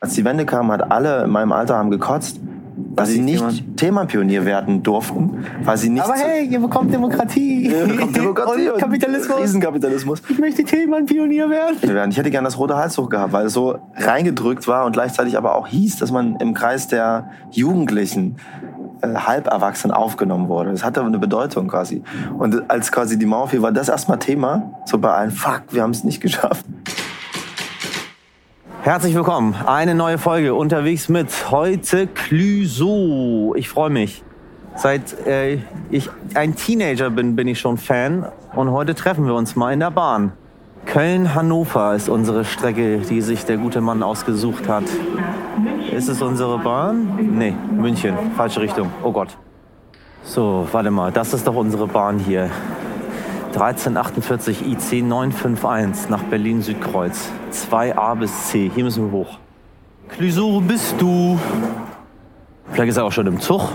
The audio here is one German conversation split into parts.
Als die Wende kam, hat alle in meinem Alter haben gekotzt, weil sie nicht Themapionier werden durften, weil sie nicht. Aber hey, ihr bekommt Demokratie. Ihr bekommt Demokratie und und Kapitalismus. Riesenkapitalismus. Ich möchte Themenpionier werden. Ich hätte gerne das rote Halstuch gehabt, weil es so reingedrückt war und gleichzeitig aber auch hieß, dass man im Kreis der Jugendlichen äh, halberwachsen aufgenommen wurde. Das hatte eine Bedeutung quasi. Und als quasi die Mauer fiel, war das erstmal Thema. So bei allen, fuck, wir haben es nicht geschafft. Herzlich willkommen. Eine neue Folge unterwegs mit heute Clüso. Ich freue mich. Seit äh, ich ein Teenager bin, bin ich schon Fan. Und heute treffen wir uns mal in der Bahn. Köln-Hannover ist unsere Strecke, die sich der gute Mann ausgesucht hat. Ist es unsere Bahn? Nee, München. Falsche Richtung. Oh Gott. So, warte mal. Das ist doch unsere Bahn hier. 1348 IC 951 nach Berlin-Südkreuz. 2a bis C. Hier müssen wir hoch. Clüso, wo bist du? Vielleicht ist er auch schon im Zug.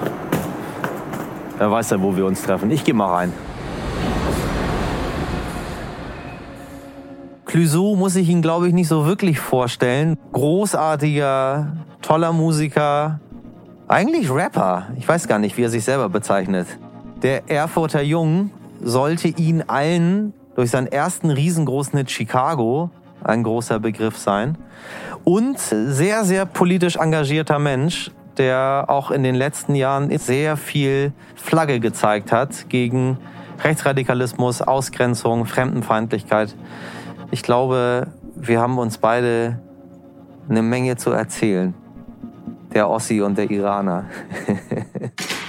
Er weiß ja, wo wir uns treffen. Ich gehe mal rein. Clüso muss ich ihn, glaube ich, nicht so wirklich vorstellen. Großartiger, toller Musiker. Eigentlich Rapper. Ich weiß gar nicht, wie er sich selber bezeichnet. Der Erfurter Jung sollte ihn allen durch seinen ersten riesengroßen Hit Chicago ein großer Begriff sein. Und sehr, sehr politisch engagierter Mensch, der auch in den letzten Jahren sehr viel Flagge gezeigt hat gegen Rechtsradikalismus, Ausgrenzung, Fremdenfeindlichkeit. Ich glaube, wir haben uns beide eine Menge zu erzählen. Der Ossi und der Iraner.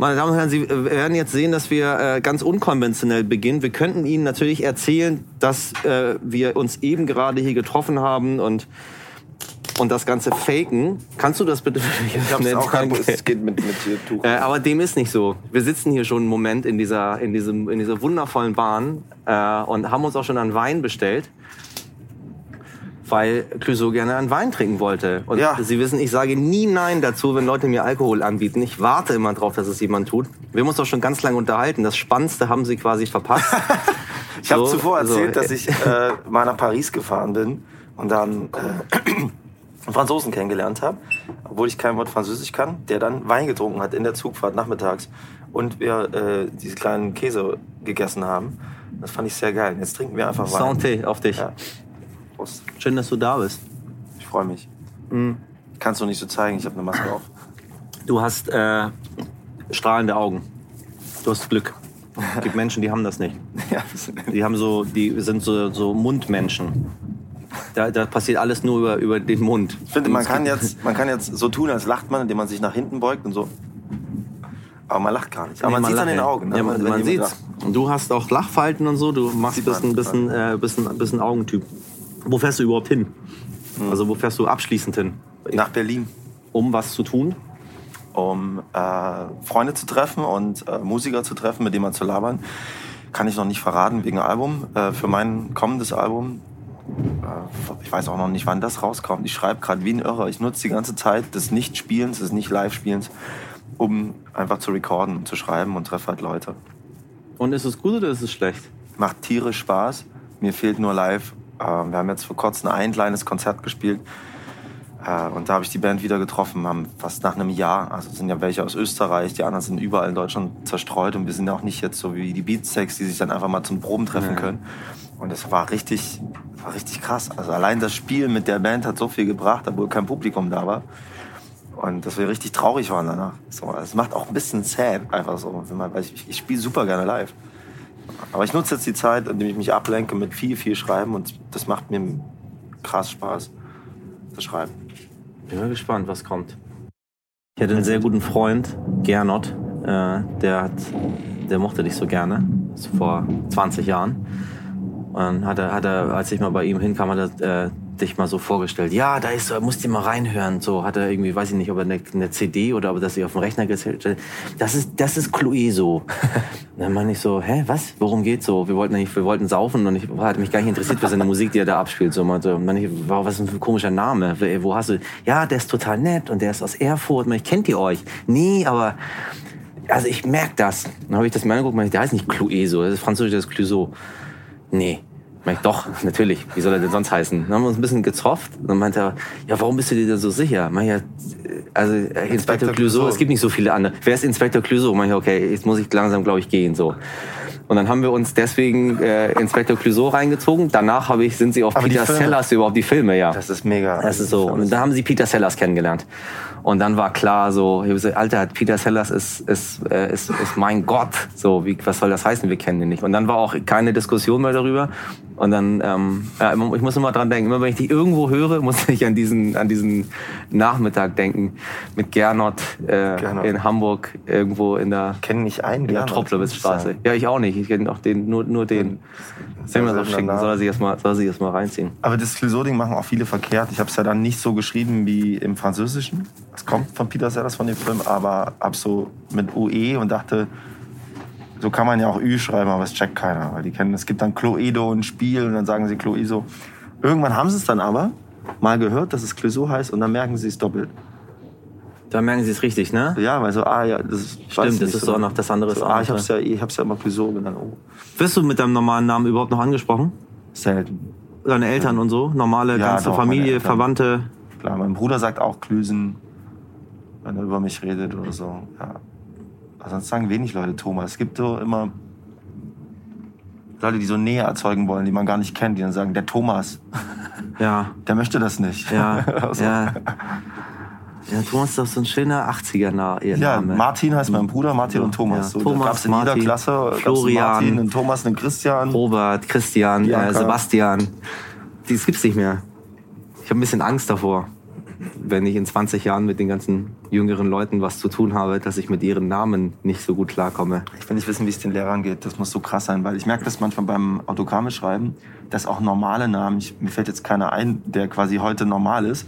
Meine Damen und Herren, Sie werden jetzt sehen, dass wir äh, ganz unkonventionell beginnen. Wir könnten Ihnen natürlich erzählen, dass äh, wir uns eben gerade hier getroffen haben und, und das Ganze faken. Kannst du das bitte Ich hab's auch kein? Es geht mit, mit Tuch. Äh, aber dem ist nicht so. Wir sitzen hier schon einen Moment in dieser, in diesem, in dieser wundervollen Bahn äh, und haben uns auch schon einen Wein bestellt, weil Clouseau gerne einen Wein trinken wollte. Und Ja. Sie wissen, ich sage nie Nein dazu, wenn Leute mir Alkohol anbieten. Ich warte immer drauf, dass es jemand tut. Wir haben uns doch schon ganz lange unterhalten. Das Spannendste haben Sie quasi verpasst. Ich habe So, zuvor erzählt, so, dass ich äh, mal nach Paris gefahren bin und dann äh, einen Franzosen kennengelernt habe, obwohl ich kein Wort Französisch kann, der dann Wein getrunken hat in der Zugfahrt nachmittags und wir äh, diese kleinen Käse gegessen haben. Das fand ich sehr geil. Jetzt trinken wir einfach Wein. Santé auf dich. Ja. Prost. Schön, dass du da bist. Ich freue mich. Mhm. Kannst du nicht so zeigen, ich habe eine Maske auf. Du hast äh, strahlende Augen. Du hast Glück. Es gibt Menschen, die haben das nicht. Die haben so, die sind so, so Mundmenschen. Da, da passiert alles nur über, über den Mund. ich finde, man kann, jetzt, man kann jetzt so tun, als lacht man, indem man sich nach hinten beugt und so. Aber man lacht gar nicht. Aber man, sieht an den Augen. ne, Ja, man, man sieht's. Und du hast auch Lachfalten und so. Du machst bist man. ein bisschen, äh, bisschen, bisschen Augentyp. Wo fährst du überhaupt hin? Hm. Also wo fährst du abschließend hin? Nach Berlin. Um was zu tun? um äh, Freunde zu treffen und äh, Musiker zu treffen, mit denen man zu labern. Kann ich noch nicht verraten wegen Album. Äh, für mein kommendes Album, äh, ich weiß auch noch nicht, wann das rauskommt. Ich schreibe gerade wie ein Irrer. Ich nutze die ganze Zeit des Nicht-Spielens, des Nicht-Live-Spielens, um einfach zu recorden und zu schreiben und treffe halt Leute. Und ist es gut oder ist es schlecht? Macht tierisch Spaß. Mir fehlt nur live. Äh, wir haben jetzt vor kurzem ein kleines Konzert gespielt. Äh, Und da habe ich die Band wieder getroffen, haben fast nach einem Jahr. Also sind ja welche aus Österreich, die anderen sind überall in Deutschland zerstreut und wir sind auch nicht jetzt so wie die Beatsteaks, die sich dann einfach mal zum Proben treffen Ja. können. Und das war richtig, war richtig krass. Also allein das Spiel mit der Band hat so viel gebracht, obwohl kein Publikum da war. Und dass wir richtig traurig waren danach. So, es macht auch ein bisschen sad, einfach so. Wenn man, weil ich, ich spiele super gerne live. Aber ich nutze jetzt die Zeit, indem ich mich ablenke mit viel, viel Schreiben und das macht mir krass Spaß, zu schreiben. Bin mal gespannt, was kommt. Ich hatte einen sehr guten Freund, Gernot. Äh, der, hat, der mochte dich so gerne. Das ist vor 20 Jahren. Und hat er, hat er, als ich mal bei ihm hinkam, hat er äh, dich mal so vorgestellt. Ja, da ist, musst du mal reinhören. So hat er irgendwie, weiß ich nicht, ob er eine, eine CD oder ob er das sich auf dem Rechner gestellt hat. Das ist, das ist Clueso. Und dann meine ich so, hä, was? Worum geht's so? Wir wollten nicht, wir wollten saufen und ich hatte mich gar nicht interessiert für seine Musik, die er da abspielt. So meinte, und meine ich, wow, was ist ein komischer Name? Wo- Wo hast du? Ja, der ist total nett und der ist aus Erfurt. Ich kennt ihr euch? Nee, aber also ich merke das. Dann habe ich das mir angeguckt, meine ich, der heißt nicht Clueso, das ist französisch, das ist Clouseau. Nee. Ich, doch, natürlich. Wie soll er denn sonst heißen? Dann haben wir uns ein bisschen gezofft. Dann meinte er, ja, warum bist du dir da so sicher? Ich, ja, also äh, Inspektor Clouseau, es gibt nicht so viele andere. Wer ist Inspektor Clouseau? Ich, okay, jetzt muss ich langsam, glaube ich, gehen. so. Und dann haben wir uns deswegen äh, Inspektor Clouseau reingezogen. Danach habe ich, sind sie auf Aber Peter Sellers überhaupt die Filme, ja. Das ist mega. Das ist so. Und da haben sie Peter Sellers kennengelernt. Und dann war klar so, ich gesagt, Alter, Peter Sellers ist, ist, äh, ist, ist mein Gott. So, wie, was soll das heißen? Wir kennen ihn nicht. Und dann war auch keine Diskussion mehr darüber. Und dann, ähm, ja, ich muss immer dran denken, immer wenn ich die irgendwo höre, muss ich an diesen, an diesen Nachmittag denken mit Gernot, äh, Gernot. in Hamburg irgendwo in der, kennen nicht einen. in der Tropplewitzstraße. Ja, ich auch nicht. Ich kenne auch den, nur, nur den. Soll ich mir das schicken? Soll er sich erstmal, soll er sich erstmal reinziehen? Aber das Clouseau-Ding machen auch viele verkehrt. Ich habe es ja dann nicht so geschrieben wie im Französischen. Es kommt von Peter Sellers von dem Film, aber ab so mit UE und dachte, so kann man ja auch Ü schreiben, aber es checkt keiner. Weil die kennen, es gibt dann Cloedo ein Spiel und dann sagen sie Cloiso. Irgendwann haben sie es dann aber mal gehört, dass es Clouseau heißt und dann merken sie es doppelt. Da merken Sie es richtig, ne? Ja, weil so, ah ja, das ist, Stimmt, das ist so noch das andere So, auch ah, ich hab's ja, ich hab's ja immer Clouseau genannt. Oh, Wirst du mit deinem normalen Namen überhaupt noch angesprochen? selten. Deine Eltern und so? Normale, Ja, ganze doch, Familie. Verwandte? Klar, mein Bruder sagt auch Klüsen, wenn er über mich redet oder so. Ja. Aber sonst sagen wenig Leute Thomas. Es gibt so immer Leute, die so Nähe erzeugen wollen, die man gar nicht kennt, die dann sagen, der Thomas, Ja, der möchte das nicht. ja, also, ja. Ja, Thomas ist doch so ein schöner 80er-Name. Ja, Martin heißt mein Bruder, Martin und Thomas. Ja. So, Thomas, gab's in Martin, jeder Klasse Florian. Martin, einen Thomas, einen Christian. Robert, Christian, äh. Sebastian. Das gibt's nicht mehr. Ich habe ein bisschen Angst davor, wenn ich in 20 Jahren mit den ganzen jüngeren Leuten was zu tun habe, dass ich mit ihren Namen nicht so gut klarkomme. Ich will nicht wissen, wie es den Lehrern geht. Das muss so krass sein, weil ich merke das manchmal beim Autogramme schreiben, dass auch normale Namen, ich, mir fällt jetzt keiner ein, der quasi heute normal ist,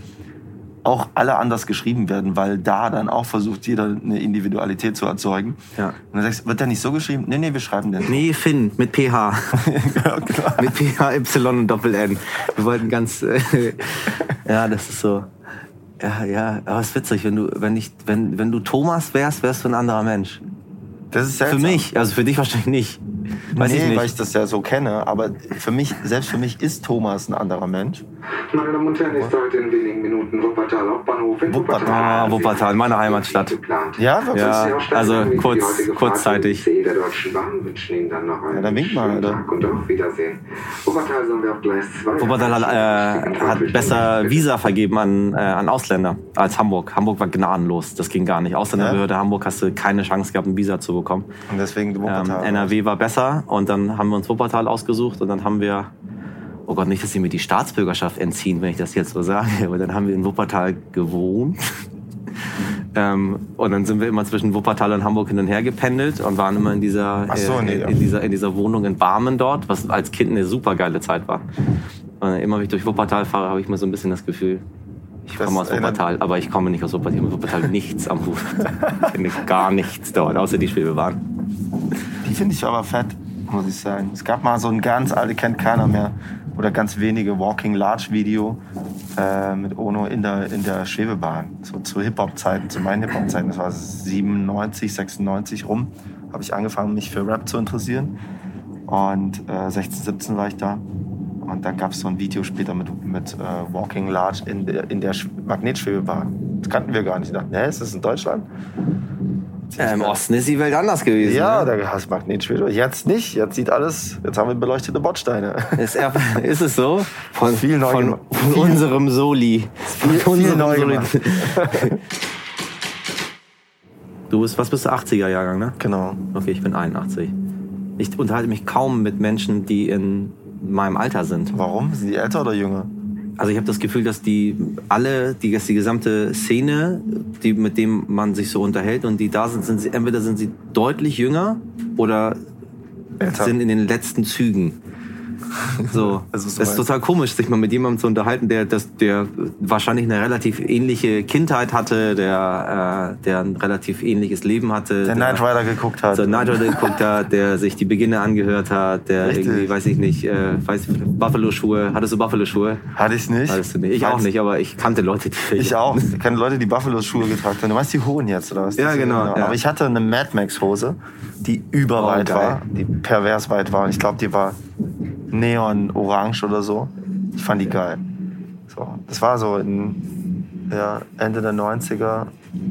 auch alle anders geschrieben werden, weil da dann auch versucht, jeder eine Individualität zu erzeugen. Ja. Und dann sagst du, wird der nicht so geschrieben? Nee, nee, wir schreiben den. Nee, Finn, mit PH. ja, klar. mit PH, Y und Doppel N. Wir wollten ganz, äh, ja, das ist so. Ja, ja, aber es ist witzig, wenn du, wenn ich, wenn, wenn du Thomas wärst, wärst du ein anderer Mensch. Das ist Für seltsam. mich, also für dich wahrscheinlich nicht. Weiß nee, ich nicht. weil ich das ja so kenne, aber für mich, selbst für mich ist Thomas ein anderer Mensch. Meine Damen und Herren, ist heute in wenigen Minuten Wuppertal Hauptbahnhof in Wuppertal. Ah, Wuppertal, meine Heimatstadt. Ja, wirklich? Ja, also kurz- kurzzeitig. der Deutschen Bahn wünschen Ihnen dann noch einen Ja, dann wink mal, schönen. Tag und auf Wiedersehen. Wuppertal sollen wir auf Gleis 2 Wuppertal hat, äh, hat besser Visa vergeben an, äh, an Ausländer als Hamburg. Hamburg war gnadenlos, das ging gar nicht. Ausländerbehörde Hamburg hast du keine Chance gehabt, ein Visa zu bekommen. Und deswegen Ähm, Wuppertal. NRW war besser und dann haben wir uns Wuppertal ausgesucht und dann haben wir, oh Gott, nicht, dass sie mir die Staatsbürgerschaft entziehen, wenn ich das jetzt so sage, aber dann haben wir in Wuppertal gewohnt. ähm, und dann sind wir immer zwischen Wuppertal und Hamburg hin und her gependelt und waren immer in dieser, so, äh, nee, ja. in dieser, in dieser Wohnung in Barmen dort, was als Kind eine super geile Zeit war. Und immer wenn ich durch Wuppertal fahre, habe ich mal so ein bisschen das Gefühl, ich Das komme aus Wuppertal, aber ich komme nicht aus Wuppertal. Ich habe Wuppertal nichts am Hut. Ich kenne gar nichts dort, außer die Schwebebahn. Die finde ich aber fett, muss ich sagen. Es gab mal so ein ganz alte, kennt keiner mehr, oder ganz wenige Walking Large Video äh, mit Ono in der, in der Schwebebahn. So zu Hip-Hop-Zeiten, zu meinen Hip-Hop-Zeiten, das war 97, 96 rum, habe ich angefangen, mich für Rap zu interessieren. Und äh, 16, 17 war ich da. Und dann gab es so ein Video später mit, mit äh, Walking Large in der, in der Sch- Magnetschwebebahn. Das kannten wir gar nicht. Ich dachte, hä, ist das in Deutschland? Ja, Im Osten ist die Welt anders gewesen. Ja, ne? da hast du Magnetschwebe. Jetzt nicht. Jetzt sieht alles. Jetzt haben wir beleuchtete Bordsteine. Ist, er, ist es so? Von, Viel neu von, von Viel- unserem Soli. Von viel unserem neu Soli. Du bist, was bist du, 80er-Jahrgang, ne? genau. Okay, ich bin 81. Ich unterhalte mich kaum mit Menschen, die in meinem Alter sind. Warum? Sind die älter oder jünger? Also ich habe das Gefühl, dass die alle, die, dass die gesamte Szene, die, mit dem man sich so unterhält und die da sind, sind sie, entweder sind sie deutlich jünger oder Älter. sind in den letzten Zügen. So, Also es so ist meinst- total komisch, sich mal mit jemandem zu unterhalten, der, das, der wahrscheinlich eine relativ ähnliche Kindheit hatte, der, äh, der ein relativ ähnliches Leben hatte. Der Knight Rider geguckt hat. der Knight Rider geguckt hat, der sich die Beginne angehört hat, der Richtig. irgendwie, weiß ich nicht, äh, weiß, Buffalo-Schuhe, hattest du Buffalo-Schuhe? Hatte ich nicht. Hattest du nicht? Ich auch nicht, aber ich kannte Leute, die Ich auch. Ich kenne Leute, die Buffalo-Schuhe getragen haben. Du meinst die hohen jetzt, oder was? Ja, Diese- genau, ja. Aber ich hatte eine Mad Max-Hose, die überweit Oh, war, die pervers weit war. Und ich glaube, die war Neon Orange oder so. Ich fand die geil. So, das war so in ja, Ende der 90er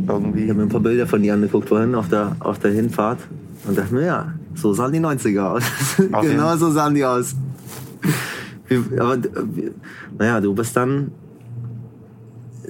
irgendwie. Ich habe mir ein paar Bilder von dir angeguckt vorhin auf der, auf der Hinfahrt und dachte mir, ja, so sahen die 90er aus. Genau so sahen die aus. Aber, äh, naja, du bist dann.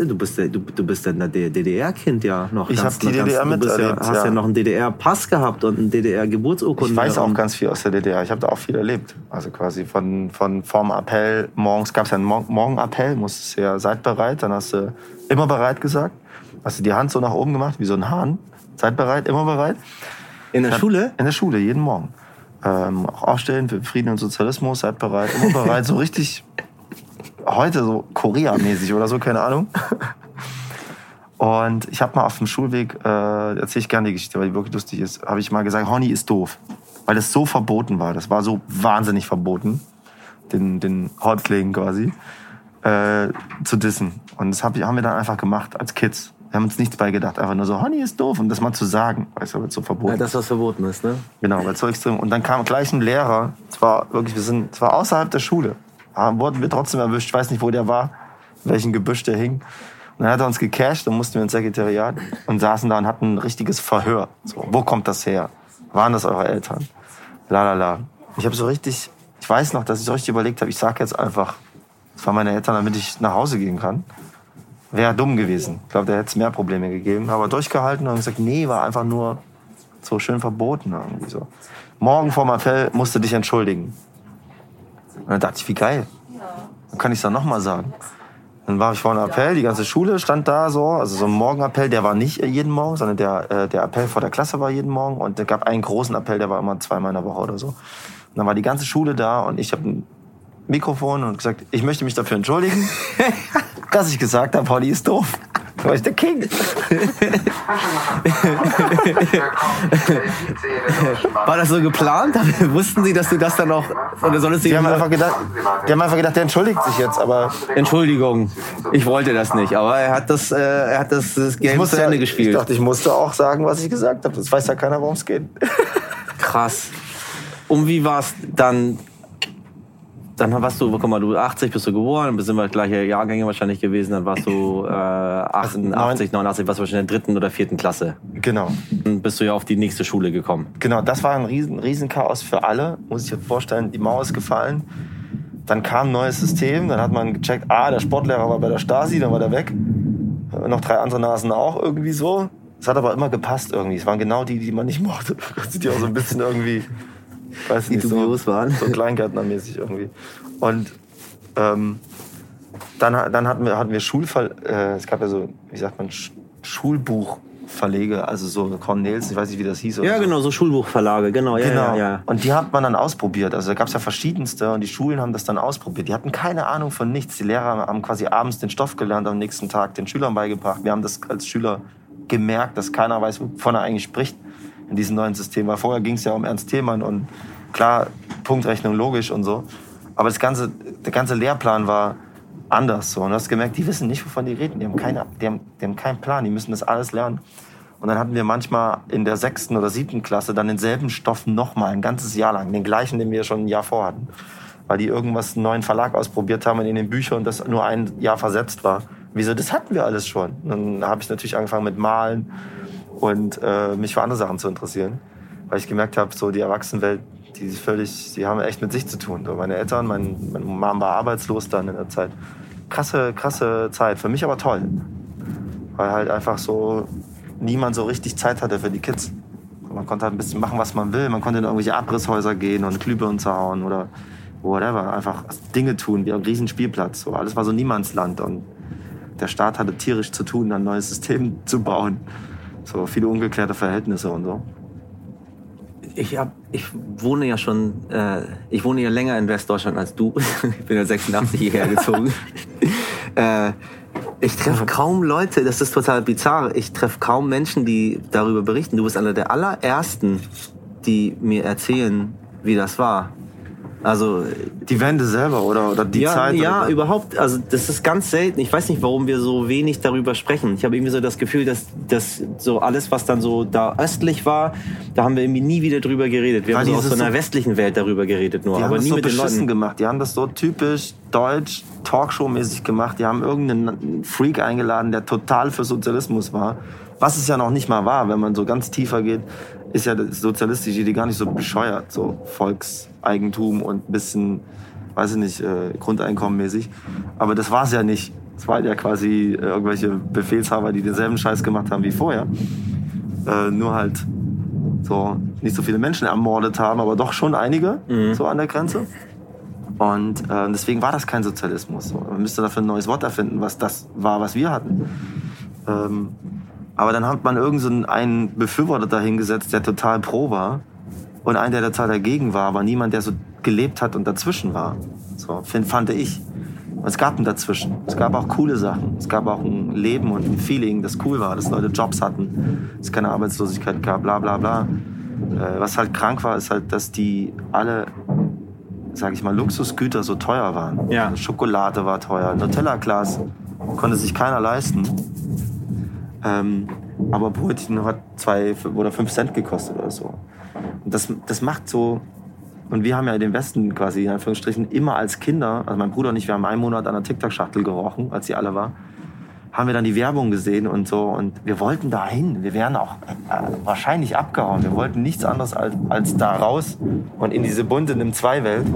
Du bist, ja- du, du bist dann ein DDR-Kind ja noch. Ich ganz- hab die ganz- DDR du bist ja, miterlebt, hast ja. ja. noch einen DDR-Pass gehabt und einen DDR-Geburtsurkunde. Ich weiß auch ganz viel aus der DDR. Ich habe da auch viel erlebt. Also quasi von, von vorm Appell, morgens gab es ja einen Mor- Morgenappell, musstest du ja, seid bereit, dann hast du immer bereit gesagt. Hast du die Hand so nach oben gemacht, wie so ein Hahn. Seid bereit, immer bereit. In der Schule? In der Schule, jeden Morgen. Ähm, auch aufstellen für Frieden und Sozialismus, seid bereit, immer bereit, so richtig heute so Korea-mäßig oder so, keine Ahnung. Und ich habe mal auf dem Schulweg, äh, erzähle ich gerne die Geschichte, weil die wirklich lustig ist, habe ich mal gesagt, Honey ist doof. Weil das so verboten war. Das war so wahnsinnig verboten, den, den Häuptlingen quasi, äh, zu dissen. Und das hab ich, haben wir dann einfach gemacht als Kids. Wir haben uns nichts bei gedacht, einfach nur so, Honey ist doof. Und das mal zu sagen, weißt du, weil es so verboten Ja, das, was verboten ist, ne? Genau, weil es so extrem. Und dann kam gleich ein Lehrer. Es war wirklich, wir sind, es war außerhalb der Schule. Da wurden wir trotzdem erwischt. Ich weiß nicht, wo der war, in welchem Gebüsch der hing. Und dann hat er uns gecasht, dann mussten wir ins Sekretariat und saßen da und hatten ein richtiges Verhör. So, wo kommt das her? Waren das eure Eltern? La la la. Ich habe so richtig, ich weiß noch, dass ich so richtig überlegt habe, ich sag jetzt einfach, es waren meine Eltern, damit ich nach Hause gehen kann. Wäre dumm gewesen. Ich glaube, da hätte es mehr Probleme gegeben. Aber durchgehalten und gesagt, nee, war einfach nur so schön verboten irgendwie so. Morgen vor dem Appell musst du dich entschuldigen. Und dann dachte ich, wie geil. Dann kann ich es dann nochmal sagen. Dann war ich vor einem Appell, die ganze Schule stand da so, also so ein Morgenappell, der war nicht jeden Morgen, sondern der, äh, der Appell vor der Klasse war jeden Morgen und es gab einen großen Appell, der war immer zweimal in der Woche oder so. Und dann war die ganze Schule da und ich habe ein Mikrofon und gesagt, ich möchte mich dafür entschuldigen, dass ich gesagt habe, Holly ist doof. War ich der King. War das so geplant? Wussten Sie, dass du das dann auch. Oder soll es Die haben einfach gedacht, die haben einfach gedacht, der entschuldigt sich jetzt, aber Entschuldigung, ich wollte das nicht, aber er hat das, äh, er hat das, das Game musste zu Ende gespielt. Ich dachte, ich musste auch sagen, was ich gesagt habe. Das weiß ja keiner, worum es geht. Krass. Und wie war es dann? Dann warst du, guck mal, du 80 bist du geboren, dann sind wir gleiche Jahrgänge wahrscheinlich gewesen, dann warst du äh, 88, 89, warst du wahrscheinlich in der dritten oder vierten Klasse. Genau. Dann bist du ja auf die nächste Schule gekommen. Genau, das war ein riesen, riesen Chaos für alle. Muss ich dir vorstellen, die Mauer ist gefallen. Dann kam ein neues System, dann hat man gecheckt, ah, der Sportlehrer war bei der Stasi, dann war der weg. Noch drei andere Nasen auch irgendwie so. Es hat aber immer gepasst irgendwie. Es waren genau die, die man nicht mochte. Die auch so ein bisschen irgendwie, weiß nicht, so, dubios waren. so Kleingärtnermäßig irgendwie. Und ähm, dann, dann hatten wir, hatten wir Schulver äh, es gab ja so, wie sagt man, Sch Schulbuchverlege, also so Cornels, ich weiß nicht, wie das hieß. Ja, so. genau, so Schulbuchverlage, genau, ja, Genau. ja, ja. Und die hat man dann ausprobiert. Also da gab es ja verschiedenste und die Schulen haben das dann ausprobiert. Die hatten keine Ahnung von nichts. Die Lehrer haben quasi abends den Stoff gelernt, am nächsten Tag den Schülern beigebracht. Wir haben das als Schüler gemerkt, dass keiner weiß, wovon er eigentlich spricht in diesem neuen System. Weil vorher ging es ja um Ernst Thälmann und klar, Punktrechnung logisch und so. Aber das ganze, der ganze Lehrplan war anders. So. Und du hast gemerkt, die wissen nicht, wovon die reden. Die haben, keine, die, haben, die haben keinen Plan. Die müssen das alles lernen. Und dann hatten wir manchmal in der sechsten oder siebten Klasse dann denselben Stoff nochmal ein ganzes Jahr lang. Den gleichen, den wir schon ein Jahr vorhatten. Weil die irgendwas einen neuen Verlag ausprobiert haben in den Büchern und das nur ein Jahr versetzt war. Wieso? Das hatten wir alles schon. Und dann habe ich natürlich angefangen mit Malen und äh, mich für andere Sachen zu interessieren. Weil ich gemerkt habe, so die Erwachsenenwelt, die ist völlig, die haben echt mit sich zu tun. So meine Eltern, mein, meine Mom war arbeitslos dann in der Zeit. Krasse, krasse Zeit. Für mich aber toll. Weil halt einfach so niemand so richtig Zeit hatte für die Kids. Man konnte halt ein bisschen machen, was man will. Man konnte in irgendwelche Abrisshäuser gehen und Glühbirnen zerhauen oder whatever. Einfach Dinge tun, wie ein riesen Spielplatz. So, alles war so Niemandsland und der Staat hatte tierisch zu tun, ein neues System zu bauen. So viele ungeklärte Verhältnisse und so. Ich, hab, ich wohne ja schon, äh, ich wohne ja länger in Westdeutschland als du. ich bin ja 86 hierher gezogen. äh, ich treffe kaum Leute, das ist total bizarr. Ich treffe kaum Menschen, die darüber berichten. Du bist einer der allerersten, die mir erzählen, wie das war. Also Die Wende selber oder, oder die ja, Zeit? ja, oder? überhaupt. Also das ist ganz selten. Ich weiß nicht, warum wir so wenig darüber sprechen. Ich habe irgendwie so das Gefühl, dass dass so alles, was dann so da östlich war, da haben wir irgendwie nie wieder drüber geredet. Wir Weil haben so aus so einer westlichen Welt darüber geredet, nur, Die haben aber das nie so mit den Leuten. gemacht. Die haben das so typisch deutsch, Talkshow-mäßig gemacht. Die haben irgendeinen Freak eingeladen, der total für Sozialismus war. Was es ja noch nicht mal war, wenn man so ganz tiefer geht, ist ja das sozialistische Idee gar nicht so bescheuert. So Volkseigentum und ein bisschen, weiß ich nicht, äh, Grundeinkommenmäßig. Aber das war es ja nicht. Es waren ja quasi äh, irgendwelche Befehlshaber, die denselben Scheiß gemacht haben wie vorher. Äh, nur halt so nicht so viele Menschen ermordet haben, aber doch schon einige so an der Grenze. Und äh, deswegen war das kein Sozialismus. So. Man müsste dafür ein neues Wort erfinden, was das war, was wir hatten. Ähm, aber dann hat man irgendeinen so einen Befürworter dahingesetzt, der total pro war. Und einen, der total dagegen war, aber niemand, der so gelebt hat und dazwischen war. So, fand ich. Es gab ein Dazwischen. Es gab auch coole Sachen. Es gab auch ein Leben und ein Feeling, das cool war, dass Leute Jobs hatten, es keine Arbeitslosigkeit gab, bla bla bla. Äh, was halt krank war, ist halt, dass die alle, sag ich mal, Luxusgüter so teuer waren. Ja. Schokolade war teuer, Nutella-Glas konnte sich keiner leisten. Ähm, aber Brötchen hat zwei oder fünf Cent gekostet oder so. Und das, das macht so. Und wir haben ja den Westen quasi in Anführungsstrichen immer als Kinder, also mein Bruder und ich, wir haben einen Monat an der TikTok-Schachtel gerochen, als sie alle war, haben wir dann die Werbung gesehen und so. Und wir wollten da hin. Wir wären auch äh, wahrscheinlich abgehauen. Wir wollten nichts anderes als, als da raus und in diese bunte Nimm-2-Welt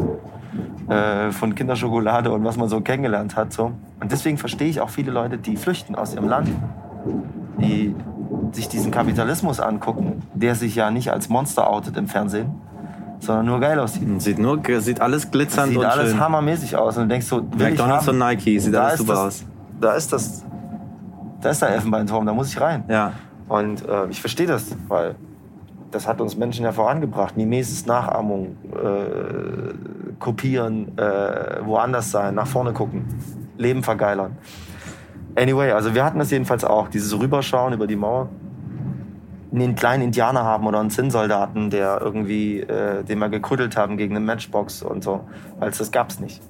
äh, von Kinderschokolade und was man so kennengelernt hat. So. Und deswegen verstehe ich auch viele Leute, die flüchten aus ihrem Land, die sich diesen Kapitalismus angucken, der sich ja nicht als Monster outet im Fernsehen, sondern nur geil aussieht. Sieht nur sieht alles glitzernd Sieht und alles schön. hammermäßig aus und du denkst so, will ich McDonald's und Nike, sieht Da alles ist super das, aus. Da ist das, da ist der Elfenbeinturm, da muss ich rein. Ja. Und äh, ich verstehe das, weil das hat uns Menschen ja vorangebracht. Mimesis, Nachahmung, äh, kopieren, äh, woanders sein, nach vorne gucken, Leben vergeilern. Anyway, also wir hatten das jedenfalls auch, dieses Rüberschauen über die Mauer. Einen kleinen Indianer haben oder einen Zinnsoldaten, der irgendwie, äh, den wir gekrüttelt haben gegen eine Matchbox und so. Weil das gab's nicht.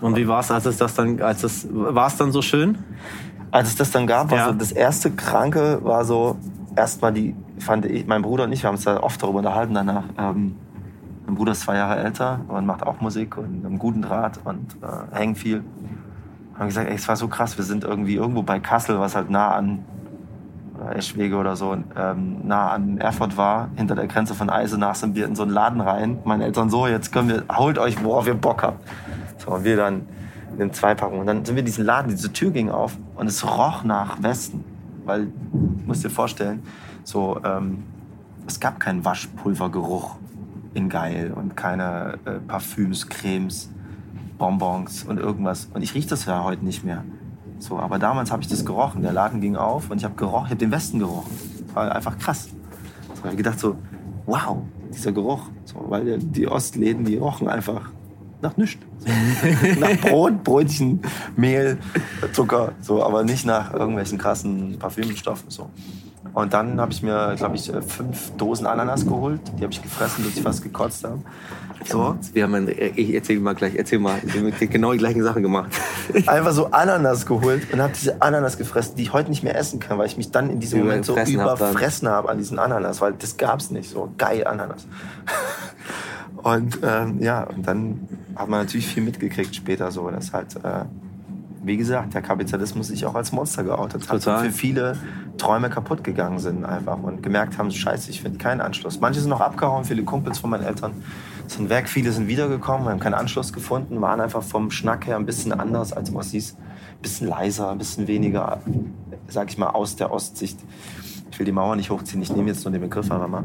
Und wie war es, als es das dann, als es war es dann so schön? Als es das dann gab, war Ja. so das erste Kranke war so erstmal die, fand ich, mein Bruder und ich, wir haben uns da oft darüber unterhalten danach. Ähm, mein Bruder ist zwei Jahre älter und macht auch Musik und einen guten Draht und äh, hängt viel. Haben gesagt, ey, es war so krass, wir sind irgendwie irgendwo bei Kassel, was halt nah an oder Eschwege oder so, ähm, nah an Erfurt war, hinter der Grenze von Eisenach sind wir in so einen Laden rein. Meine Eltern so, jetzt können wir, holt euch, worauf ihr Bock habt. So, und wir dann in den Zweipackungen. Und dann sind wir in diesen Laden, diese Tür ging auf und es roch nach Westen. Weil, musst dir vorstellen, so, ähm, es gab keinen Waschpulvergeruch in Geil und keine äh, Parfüms, Cremes, Bonbons und irgendwas. Und ich rieche das ja heute nicht mehr. So, aber damals habe ich das gerochen. Der Laden ging auf und ich habe gerochen, ich habe den Westen gerochen. War einfach krass. So habe gedacht so, wow, dieser Geruch. So, weil die- die Ostläden, die rochen einfach nach nichts. So. nach Brot, Brötchen, Mehl, Zucker, so, aber nicht nach irgendwelchen krassen Parfümstoffen. So. Und dann habe ich mir, glaube ich, äh, fünf Dosen Ananas geholt. Die habe ich gefressen, bis ich fast gekotzt habe. So. Wir haben ein, ich erzähl mal gleich, erzähl mal, wir haben genau die gleichen Sachen gemacht. einfach so Ananas geholt und habe diese Ananas gefressen, die ich heute nicht mehr essen kann, weil ich mich dann in diesem Moment so Überfressen hab habe an diesen Ananas, weil das gab's nicht so geil Ananas. und ähm, ja, und dann hat man natürlich viel mitgekriegt später so, dass halt äh, wie gesagt, der Kapitalismus sich auch als Monster geoutet hat. Total. Und für viele Träume kaputt gegangen sind einfach und gemerkt haben, scheiße, ich finde keinen Anschluss. Manche sind noch abgehauen, viele Kumpels von meinen Eltern weg, viele sind wiedergekommen, haben keinen Anschluss gefunden, waren einfach vom Schnack her ein bisschen anders als Ossis. Ein bisschen leiser, ein bisschen weniger, sag ich mal, aus der Ostsicht. Ich will die Mauer nicht hochziehen, ich nehme jetzt nur den Begriff einfach mal.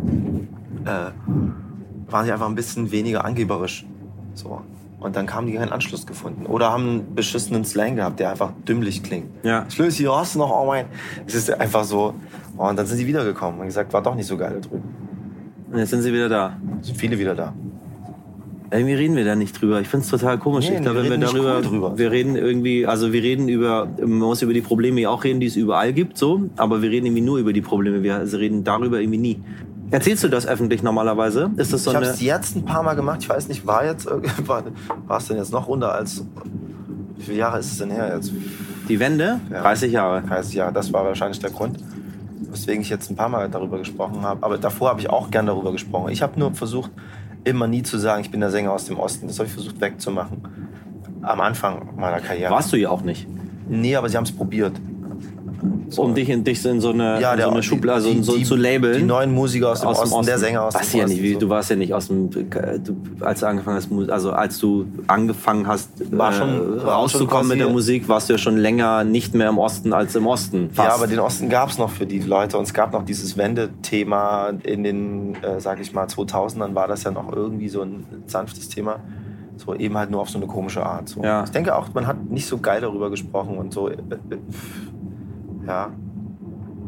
Äh, waren sie einfach ein bisschen weniger angeberisch. So. Und dann haben die keinen Anschluss gefunden. Oder haben einen beschissenen Slang gehabt, der einfach dümmlich klingt. Ja. Schlössi, hast du noch oh mein. Es ist einfach so. Oh, und dann sind sie wiedergekommen und gesagt, war doch nicht so geil da drüben. Und jetzt sind sie wieder da. Sind viele wieder da. Irgendwie reden wir da nicht drüber. Ich finde es total komisch. Nee, ich glaube, wir wenn wir darüber, cool drüber. wir reden irgendwie, also wir reden über, man muss über die Probleme ja auch reden, die es überall gibt, so. Aber wir reden irgendwie nur über die Probleme. Wir reden darüber irgendwie nie. Erzählst du das öffentlich normalerweise? Ist das so ich habe es jetzt ein paar Mal gemacht. Ich weiß nicht, war jetzt war, war es denn jetzt noch runter als wie viele Jahre ist es denn her jetzt? Die Wende? Ja. 30 Jahre. 30 Jahre. Das war wahrscheinlich der Grund, weswegen ich jetzt ein paar Mal darüber gesprochen habe. Aber davor habe ich auch gern darüber gesprochen. Ich habe nur versucht, immer nie zu sagen, ich bin der Sänger aus dem Osten. Das habe ich versucht wegzumachen. Am Anfang meiner Karriere. Warst du ja auch nicht. Nee, aber sie haben es probiert. Um dich in, dich in so eine, in so eine Schublade also die- so die- zu labeln. Die neuen Musiker aus dem, Osten, der Sänger aus Was dem ja Osten. nicht, so. du warst ja nicht aus dem, du, als du angefangen hast, also als du angefangen hast, War schon- äh, rauszukommen mit der Musik, warst du ja schon länger nicht mehr im Osten als im Osten. Ja, Fast. aber den Osten gab es noch für die Leute und es gab noch dieses Wendethema in den, äh, sag ich mal, 2000ern war das ja noch irgendwie so ein sanftes Thema. So eben halt nur auf so eine komische Art. So. Ja. Ich denke auch, man hat nicht so geil darüber gesprochen und so. Äh, äh, ja,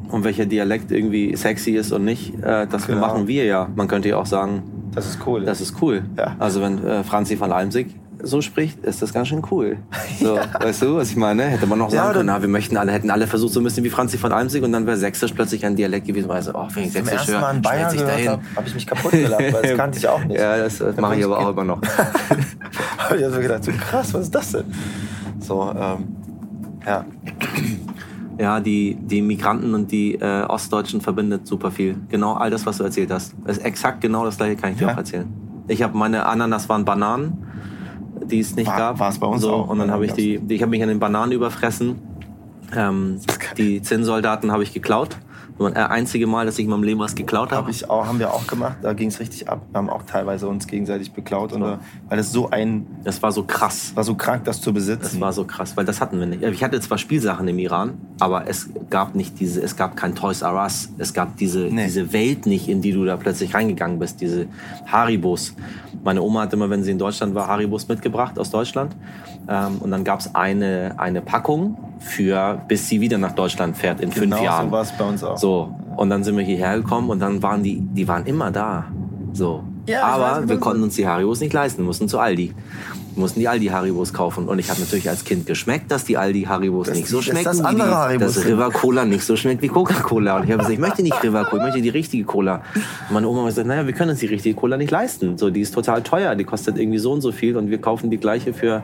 Und welcher Dialekt irgendwie sexy ist und nicht, äh, das Genau. machen wir ja. Man könnte ja auch sagen, das ist cool. das ist cool. Ja. Also wenn äh, Franzi von Almsig so spricht, ist das ganz schön cool. So, Weißt du, was ich meine? Hätte man noch Ja, sagen dann- können, na, wir möchten alle, hätten alle versucht, so ein bisschen wie Franzi von Almsig und dann wäre Sächsisch plötzlich ein Dialekt gewesen, weil so, oh, wenn ich Sächsisch ersten Mal höre, in Bayern schmelze ich gehört dahin. habe, habe ich mich kaputt gelacht, weil das kannte ich auch nicht. Ja, das, das Da mache ich aber auch immer noch. habe ich also gedacht, so krass, was ist das denn? So, ähm, ja. Ja, die, die Migranten und die äh, Ostdeutschen verbindet super viel. Genau all das, was du erzählt hast. Das ist exakt genau das gleiche, kann ich dir Ja. auch erzählen. Ich habe meine Ananas waren Bananen, die es nicht War- gab. war's bei uns so, auch. Und dann habe ich die, die ich habe mich an den Bananen überfressen. Ähm, die Zinnsoldaten habe ich geklaut. Das das einzige Mal, dass ich in meinem Leben was geklaut habe. Hab ich auch, haben wir auch gemacht. Da ging es richtig ab. Wir haben auch teilweise uns gegenseitig beklaut. Und, äh, weil das so ein, Das war so krass. war so krank, das zu besitzen. Das war so krass, weil das hatten wir nicht. Ich hatte zwar Spielsachen im Iran, aber es gab nicht diese, es gab kein Toys R Us, es gab diese, Nee. diese Welt nicht, in die du da plötzlich reingegangen bist, diese Haribos. Meine Oma hat immer, wenn sie in Deutschland war, Haribos mitgebracht aus Deutschland. Ähm, und dann gab es eine, eine Packung für, bis sie wieder nach Deutschland fährt in genau fünf Jahren. so war es bei uns auch. So, und dann sind wir hierher gekommen und dann waren die, die waren immer da. So. Ja, Aber weiß, wir konnten uns die Haribos nicht leisten, wir mussten zu Aldi. Wir mussten die Aldi Haribos kaufen. Und ich habe natürlich als Kind geschmeckt, dass die Aldi Haribos Das- nicht so dass schmecken. das wie andere die, Haribos Dass. River Cola nicht so schmeckt wie Coca-Cola. Und ich habe gesagt, ich möchte nicht River Cola, ich möchte die richtige Cola. Und meine Oma hat gesagt, naja, wir können uns die richtige Cola nicht leisten. So, die ist total teuer, die kostet irgendwie so und so viel und wir kaufen die gleiche für,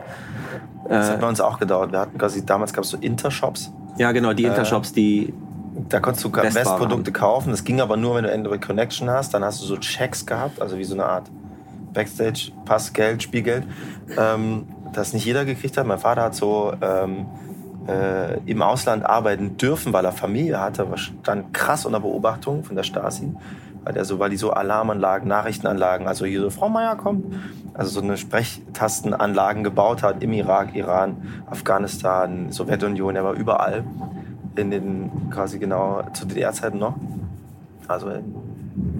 Das hat bei uns auch gedauert. Wir hatten quasi, damals gab es so Intershops. ja genau, Äh, die Intershops, die, Da konntest du Westprodukte kaufen. Das ging aber nur, wenn du Android Connection hast. Dann hast du so Checks gehabt, also wie so eine Art Backstage, Passgeld, Spielgeld, ähm, das nicht jeder gekriegt hat. Mein Vater hat so ähm, äh, im Ausland arbeiten dürfen, weil er Familie hatte, stand krass unter Beobachtung von der Stasi. Weil, weil die so Alarmanlagen, Nachrichtenanlagen, also hier so, Frau Meier kommt, also so eine Sprechtastenanlagen gebaut hat im Irak, Iran, Afghanistan, Sowjetunion, er war überall in den quasi genau zu DDR-Zeiten noch. Also in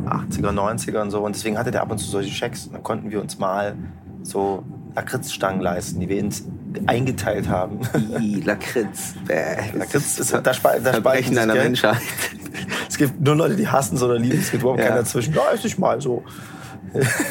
80er, 90er und so. Und deswegen hatte der ab und zu solche Schecks. Und dann konnten wir uns mal so Lakritzstangen leisten, die wir uns eingeteilt haben. Ih, Lakritz. Bäh. Lakritz ist da, spe- da spalten Verbrechen einer? Menschheit. Es gibt nur Leute, die hassen es oder lieben es. Es gibt überhaupt Ja. keinen dazwischen. Da esse ich mal so.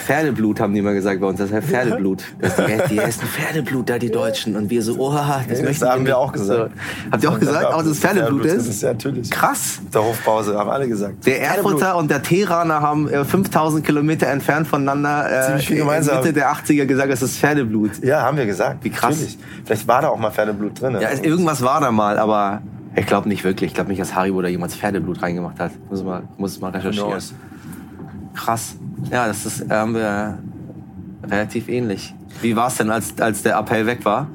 Pferdeblut haben die immer gesagt bei uns. Das heißt Pferdeblut. Das, die, die essen Pferdeblut da, die Deutschen. Und wir so, oh, das, Das möchten haben wir nicht. auch gesagt. So. Habt ihr auch gesagt, auch dass es Pferdeblut Das ist? ist ja natürlich. Krass. Der Hofpause haben alle gesagt. Der Erfurter und der Tehraner haben äh, 5000 Kilometer entfernt voneinander äh, in gemeinsam. Mitte der 80er gesagt, es ist Pferdeblut. Ja, haben wir gesagt. Wie krass. Natürlich. Vielleicht war da auch mal Pferdeblut drin. Ja, es- irgendwas war da mal, aber ich glaube nicht wirklich. Ich glaube nicht, dass Haribo da jemals Pferdeblut reingemacht hat. Muss mal, muss mal recherchieren. Krass. Ja, das ist ähm, äh, relativ ähnlich. Wie war es denn, als, als der Appell weg war?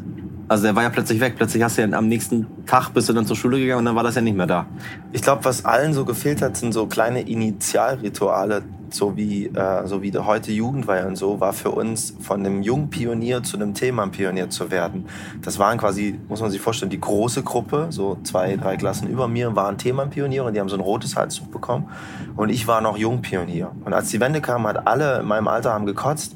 Also der war ja plötzlich weg. Plötzlich hast du ja am nächsten Tag bist du dann zur Schule gegangen und dann war das ja nicht mehr da. Ich glaube, was allen so gefehlt hat, sind so kleine Initialrituale, so wie, äh, so wie heute Jugendweihe und so, war für uns von einem jungen Pionier zu einem Themenpionier zu werden. Das waren quasi, muss man sich vorstellen, die große Gruppe, so zwei, drei Klassen über mir, waren Themenpioniere und die haben so ein rotes Halstuch bekommen. Und ich war noch Jungpionier. Und als die Wende kam, hat alle in meinem Alter haben gekotzt,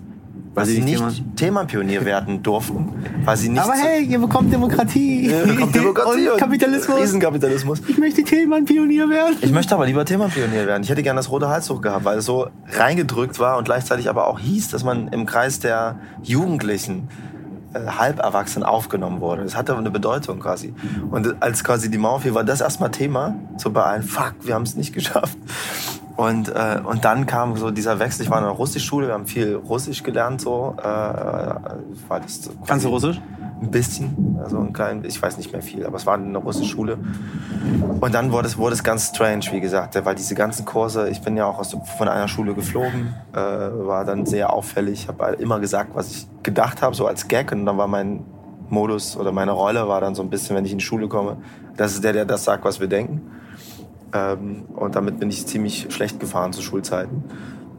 weil sie nicht Themen- Themenpionier werden durften, weil sie nicht Aber hey, ihr bekommt Demokratie. Ja, kommt Demokratie und Kapitalismus. Riesenkapitalismus. Ich möchte Themenpionier werden. Ich möchte aber lieber Themenpionier werden. Ich hätte gerne das rote Halstuch gehabt, weil es so reingedrückt war und gleichzeitig aber auch hieß, dass man im Kreis der Jugendlichen äh, Halberwachsenen aufgenommen wurde. Das hatte eine Bedeutung quasi. Und als quasi die Mauer fiel, war das erstmal Thema. So bei allen, fuck, wir haben es nicht geschafft. Und, äh, und dann kam so dieser Wechsel. Ich war in einer Russischschule, wir haben viel Russisch gelernt. So, äh, war das Kannst du Russisch? ein bisschen, also ein klein, ich weiß nicht mehr viel, aber es war eine russische Schule. Und dann wurde es, wurde es ganz strange, wie gesagt, weil diese ganzen Kurse, ich bin ja auch aus, von einer Schule geflogen, äh, war dann sehr auffällig, ich habe immer gesagt, was ich gedacht habe, so als Gag und dann war mein Modus oder meine Rolle war dann so ein bisschen, wenn ich in die Schule komme, das ist der, der das sagt, was wir denken. Ähm, und damit bin ich ziemlich schlecht gefahren zu Schulzeiten,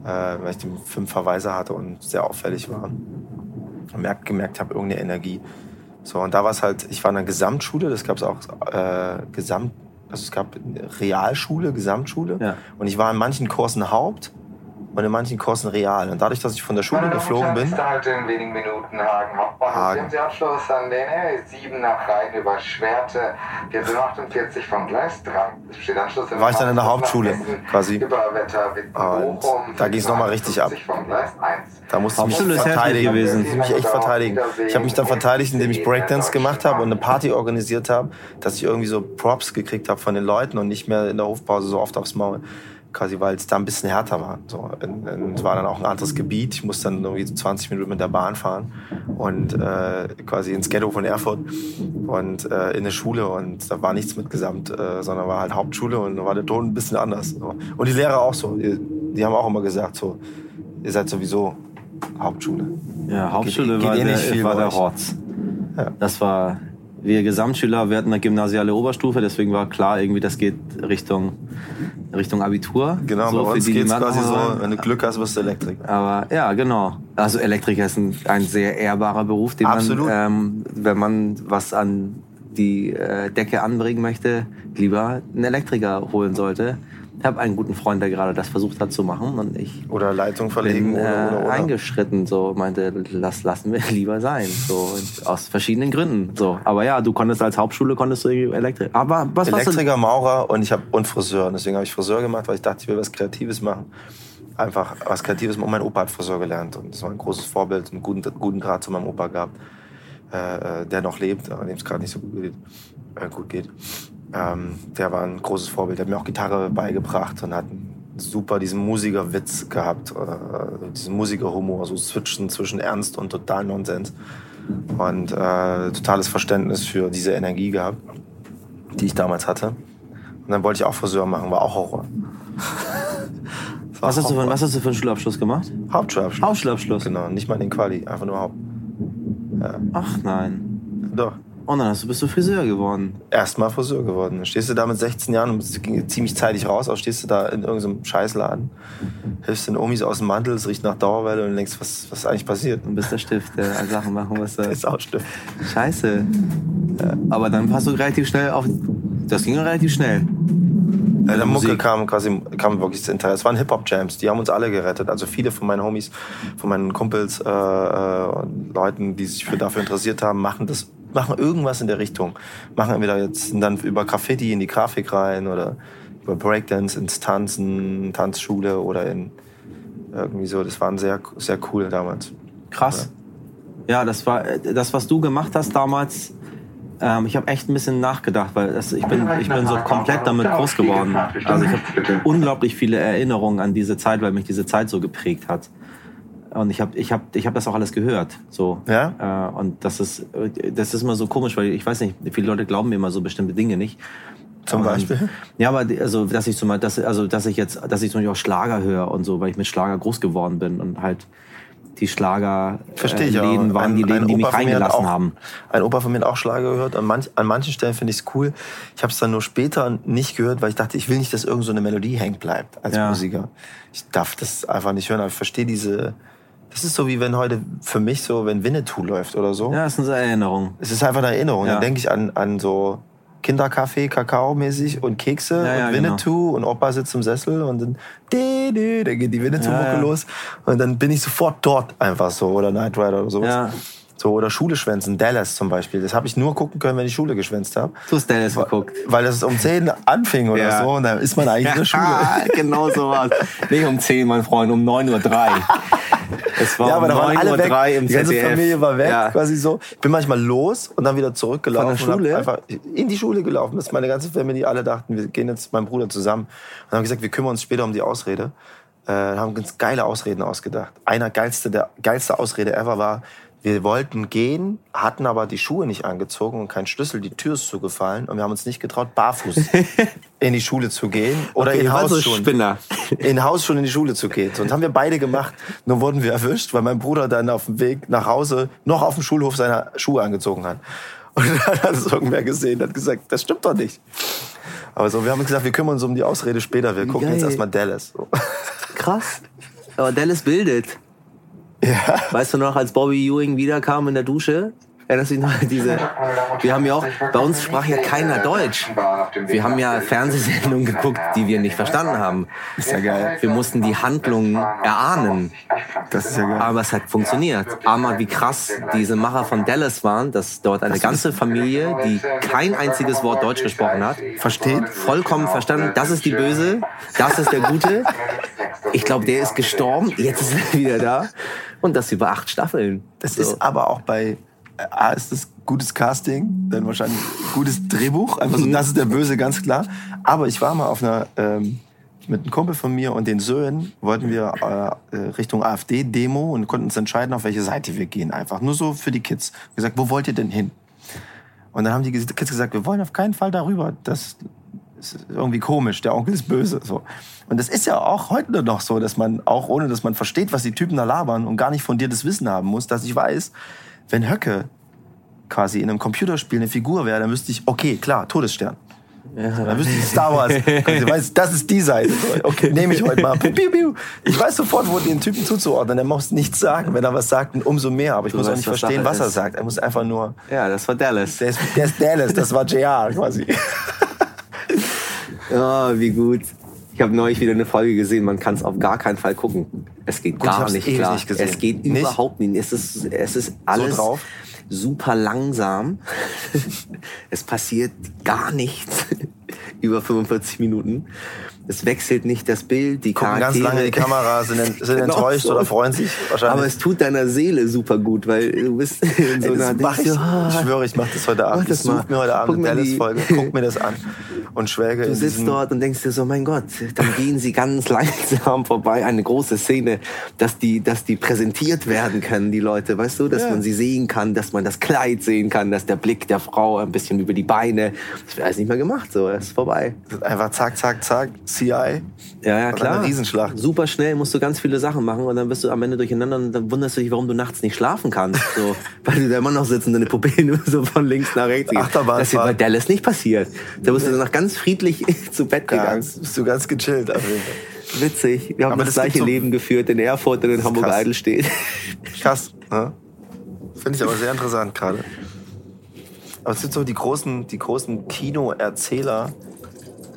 äh, weil ich den fünf Verweise hatte und sehr auffällig war. Und merkt, gemerkt habe, irgendeine Energie. So, und da war es halt, ich war in einer Gesamtschule, das gab es auch äh, Gesamt, also es gab eine Realschule, Gesamtschule. Ja. Und ich war in manchen Kursen Haupt und in manchen Kursen Real. Und dadurch, dass ich von der Schule geflogen bin, in wenigen Minuten Hagen. Hagen. Sie Anschluss an den R7 nach Rhein über Schwerte, 1448 vom Gleis 3. Es besteht Anschluss in War ich dann in der Hauptschule, quasi. Über Wetter Und Bochum, da ging's noch mal richtig ab. 1551 vom Gleis 1. da musste ich mich verteidigen. gewesen. Musste ich mich echt verteidigen. Ich habe mich dann verteidigt, indem ich Breakdance gemacht habe und eine Party organisiert habe, dass ich irgendwie so Props gekriegt habe von den Leuten und nicht mehr in der Hofpause so oft aufs Maul. Quasi, weil es da ein bisschen härter war. So, es war dann auch ein anderes Gebiet. Ich musste dann irgendwie so 20 Minuten mit der Bahn fahren und äh, quasi ins Ghetto von Erfurt und äh, in eine Schule. Und da war nichts mit Gesamt, äh, sondern war halt Hauptschule und da war der Ton ein bisschen anders. So. Und die Lehrer auch so. Die, die haben auch immer gesagt, so, ihr seid sowieso Hauptschule. Ja, Hauptschule geht war, eh der, war der. Rotz. Ja. Das war, wir Gesamtschüler, wir hatten eine gymnasiale Oberstufe, deswegen war klar, irgendwie, das geht Richtung, Richtung Abitur. Genau, So bei uns Mathe quasi so, wenn du Glück hast, wirst du Elektriker. Aber ja, genau. Also Elektriker ist ein, ein sehr ehrbarer Beruf, den Absolut. man, ähm, wenn man was an die äh, Decke anbringen möchte, lieber einen Elektriker holen sollte. Ich habe einen guten Freund, der gerade das versucht hat zu machen und ich Oder Leitung verlegen bin äh, oder, oder, oder. eingeschritten, so meinte, das lassen wir lieber sein, so aus verschiedenen Gründen, so. Aber ja, du konntest als Hauptschule konntest du Elektrik. Aber was? Elektriker, Maurer und ich habe und Friseur. Und deswegen habe ich Friseur gemacht, weil ich dachte, ich will was Kreatives machen. Einfach was Kreatives. Und mein Opa hat Friseur gelernt und das war ein großes Vorbild und einen guten, guten Draht zu meinem Opa gehabt, äh, äh, der noch lebt, aber dem es gerade nicht so gut geht. Äh, gut geht. Ähm, der war ein großes Vorbild. Der hat mir auch Gitarre beigebracht und hat super diesen Musikerwitz gehabt, äh, diesen Musikerhumor, so switchen zwischen Ernst und total Nonsens. Und äh, totales Verständnis für diese Energie gehabt, die ich damals hatte. Und dann wollte ich auch Friseur machen, war auch Horror. Was hast, du für, was hast du für einen Schulabschluss gemacht? Hauptschulabschluss. Hauptschulabschluss. Genau, nicht mal den Quali, einfach nur Haupt. Ach nein. Doch. Und dann hast du, bist du Friseur geworden. Erstmal Friseur geworden. Dann stehst du da mit 16 Jahren und es ging ziemlich zeitig raus, aber stehst du da in irgendeinem Scheißladen, hilfst den Omis aus dem Mantel, es riecht nach Dauerwelle und denkst, was, was ist eigentlich passiert? Und bist der Stift, der Sachen machen muss. Das ist auch stimmt. Scheiße. Aber dann hast du relativ schnell auf. Das ging relativ schnell. Äh, der Mucke Musik. kam quasi kam wirklich das Interesse. Es waren Hip-Hop-Jams, die haben uns alle gerettet. Also viele von meinen Homies, von meinen Kumpels, äh, äh, und Leuten, die sich für dafür interessiert haben, machen das, machen irgendwas in der Richtung. Machen entweder jetzt dann über Graffiti in die Grafik rein oder über Breakdance ins Tanzen, Tanzschule oder in irgendwie so. Das waren sehr, sehr cool damals. Krass. Ja, das war äh, das, was du gemacht hast damals. Ähm, ich habe echt ein bisschen nachgedacht, weil das, ich bin ich bin so komplett damit groß geworden. Also ich habe unglaublich viele Erinnerungen an diese Zeit, weil mich diese Zeit so geprägt hat. Und ich habe ich hab, ich hab das auch alles gehört. So. Ja? Äh, und das ist, das ist immer so komisch, weil ich weiß nicht, viele Leute glauben mir immer so bestimmte Dinge nicht. Zum Und- Beispiel? Ja, aber also dass ich zum Beispiel, dass, also dass ich jetzt, dass ich zum Beispiel auch Schlager höre und so, weil ich mit Schlager groß geworden bin und halt die Schlager Verstehe äh, ich auch. Läden waren Ein- die Läden, die mich Opa reingelassen auch- haben. Ein Opa von mir hat auch Schlager gehört. An, manch, an manchen Stellen finde ich es cool. Ich habe es dann nur später nicht gehört, weil ich dachte, ich will nicht, dass irgend so eine Melodie hängen bleibt als Ja. Musiker. Ich darf das einfach nicht hören, aber ich verstehe diese... Das ist so wie wenn heute für mich so, wenn Winnetou läuft oder so. Ja, das sind so Erinnerungen. Es ist einfach eine Erinnerung. Ja. Dann denke ich an, an so Kinderkaffee, Kakao-mäßig und Kekse Ja, ja, und Winnetou und Opa sitzt im Sessel und dann, dü, dü, dann geht die Winnetou-Mucke los und dann bin ich sofort dort einfach so oder Knight Rider oder sowas. So, oder Schule schwänzen, Dallas zum Beispiel. Das habe ich nur gucken können, wenn ich Schule geschwänzt habe. Du hast Dallas geguckt. Weil das um 10 anfing oder Ja. so. Und dann ist man eigentlich in der Schule. genau so war's. Nicht um 10, mein Freund, um 9.03 Uhr. Es war Ja, aber um da waren alle 9.03 Uhr weg. im Die ganze ZDF. Familie war weg, Ja. quasi so. Ich bin manchmal los und dann wieder zurückgelaufen. Von der Schule? Einfach in die Schule gelaufen, bis meine ganze Familie alle dachten, wir gehen jetzt mit meinem Bruder zusammen. Und haben gesagt, wir kümmern uns später um die Ausrede. Äh, haben ganz geile Ausreden ausgedacht. Einer geilste, der geilste Ausrede ever war, wir wollten gehen, hatten aber die Schuhe nicht angezogen und keinen Schlüssel, die Tür ist zugefallen und wir haben uns nicht getraut, barfuß in die Schule zu gehen oder Okay, in so Hausschuhen Spinner. in Haus schon in die Schule zu gehen. So, Und haben wir beide gemacht. Nur wurden wir erwischt, weil mein Bruder dann auf dem Weg nach Hause noch auf dem Schulhof seine Schuhe angezogen hat. Und dann hat es irgendwer gesehen und hat gesagt, das stimmt doch nicht. Aber so, wir haben gesagt, wir kümmern uns um die Ausrede später. Wir gucken jetzt geil. erstmal Dallas. So. Krass. Aber Dallas bildet. Ja. Weißt du noch, als Bobby Ewing wiederkam in der Dusche? Erinnerst du dich noch diese? Wir haben ja auch, bei uns sprach ja keiner Deutsch. Wir haben ja Fernsehsendungen geguckt, die wir nicht verstanden haben. Ist ja geil. Wir mussten die Handlungen erahnen. Das ist ja geil. Aber es hat funktioniert. Aber wie krass diese Macher von Dallas waren, dass dort eine ganze Familie, die kein einziges Wort Deutsch gesprochen hat, Versteht? vollkommen verstanden, das ist die Böse, das ist der Gute. Ich glaube, der ist gestorben, jetzt ist er wieder da. Und das über acht Staffeln. Das So. ist aber auch bei A ist das gutes Casting, dann wahrscheinlich gutes Drehbuch. Einfach so, das ist der Böse, ganz klar. Aber ich war mal auf einer ähm, mit einem Kumpel von mir und den Söhnen wollten wir äh, äh, Richtung AfD-Demo und konnten uns entscheiden, auf welche Seite wir gehen. Einfach nur so für die Kids. Gesagt, wo wollt ihr denn hin? Und dann haben die Kids gesagt, wir wollen auf keinen Fall darüber. Das ist irgendwie komisch. Der Onkel ist böse. So. Und das ist ja auch heute noch so, dass man auch ohne, dass man versteht, was die Typen da labern und gar nicht fundiertes Wissen haben muss, dass ich weiß, wenn Höcke quasi in einem Computerspiel eine Figur wäre, dann wüsste ich, okay, klar, Todesstern. Dann wüsste ich Star Wars. Ich weiß, das ist die Seite. Okay, nehme ich heute mal. Ich weiß sofort, wo den Typen zuzuordnen. Er muss nichts sagen. Wenn er was sagt, umso mehr. Aber ich Du muss auch nicht was verstehen, was er ist. sagt. Er muss einfach nur. Ja, das war Dallas. Der ist, der ist Dallas, das war JR quasi. Oh, wie gut. Ich habe neulich wieder eine Folge gesehen, man kann es auf gar keinen Fall gucken. Es geht gar nicht klar. nicht. Es geht Nicht? überhaupt nicht. Es ist, es ist alles drauf? super langsam. es passiert gar nichts über 45 Minuten. Es wechselt nicht das Bild, die Gucken ganz Charaktere. lange die Kamera, sind, sind Genau enttäuscht so. oder freuen sich wahrscheinlich. Aber es tut deiner Seele super gut, weil du bist in so Ey, einer das mach ich, du, ah, ich schwöre, ich mache das heute Abend. Mach das ich suche mir heute Abend Guck eine Dallas-Folge, guck mir das an und schwelge Du sitzt dort und denkst dir so, mein Gott, dann gehen sie ganz langsam vorbei. Eine große Szene, dass die, dass die präsentiert werden können, die Leute, weißt du, dass Ja. man sie sehen kann, dass man das Kleid sehen kann, dass der Blick der Frau ein bisschen über die Beine. Das wird alles nicht mehr gemacht, so, es ist vorbei. Einfach zack, zack, zack, CI. Ja, ja, klar. eine Riesenschlacht. Super schnell musst du ganz viele Sachen machen und dann bist du am Ende durcheinander und dann wunderst du dich, warum du nachts nicht schlafen kannst. So, weil du da immer noch sitzt und deine Pupillen so von links nach rechts gehen. Achterbahnfahrt. Das ist bei Dallas nicht passiert. Da bist du danach ganz friedlich zu Bett gegangen. Ganz, bist du ganz gechillt. auf jeden Fall. Witzig. Wir haben Aber das, das gleiche so- Leben geführt in Erfurt und in Hamburg krass. Eidelstedt. Krass. Ne? Finde ich aber sehr interessant gerade. Aber es sind so die großen, die großen Kinoerzähler.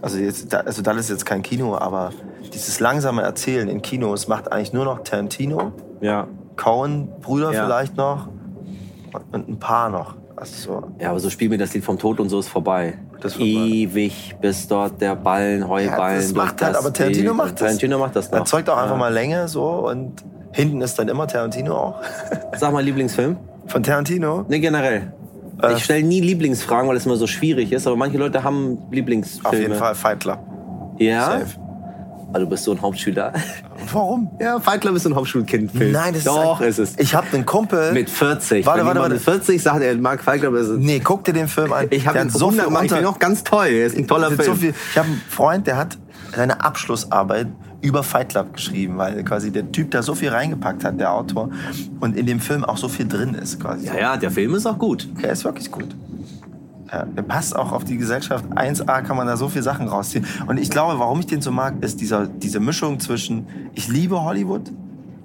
Also, jetzt, also das ist jetzt kein Kino, aber dieses langsame Erzählen in Kinos macht eigentlich nur noch Tarantino, Ja. Cohen-Brüder Ja. vielleicht noch und ein paar noch. Also so. Ja, aber so spiel mir das Lied vom Tod und so ist vorbei. Das ist vorbei. Ewig, bis dort der Ballen, Heuballen. das durch macht halt, aber Tarantino macht das. Tarantino macht das noch. Erzeugt auch einfach Ja. mal Länge so und hinten ist dann immer Tarantino auch. Sag mal Lieblingsfilm. Von Tarantino? Ne, generell. Äh. Ich stelle nie Lieblingsfragen, weil es immer so schwierig ist, aber manche Leute haben Lieblingsfilme. Auf jeden Fall Fight Club. Ja? Safe. Also du bist so ein Hauptschüler. Warum? Ja, Fight Club ist so ein Hauptschulkindfilm. Nein, das Doch, ist ist es. Ich habe einen Kumpel. Mit 40. Warte, warte, warte. mit 40 sagt, er mag Fight Club, ist es. Nee, guck dir den Film an. Ich habe so viel ich finde ihn unter. auch ganz toll. Er ist ein toller Film. So viel, ich habe einen Freund, der hat seine Abschlussarbeit über Fight Club geschrieben, weil quasi der Typ da so viel reingepackt hat, der Autor, und in dem Film auch so viel drin ist quasi. Ja, ja, der Film ist auch gut. Der ist wirklich gut. Ja, der passt auch auf die Gesellschaft. 1A kann man da so viele Sachen rausziehen. Und ich glaube, warum ich den so mag, ist dieser, diese Mischung zwischen, ich liebe Hollywood,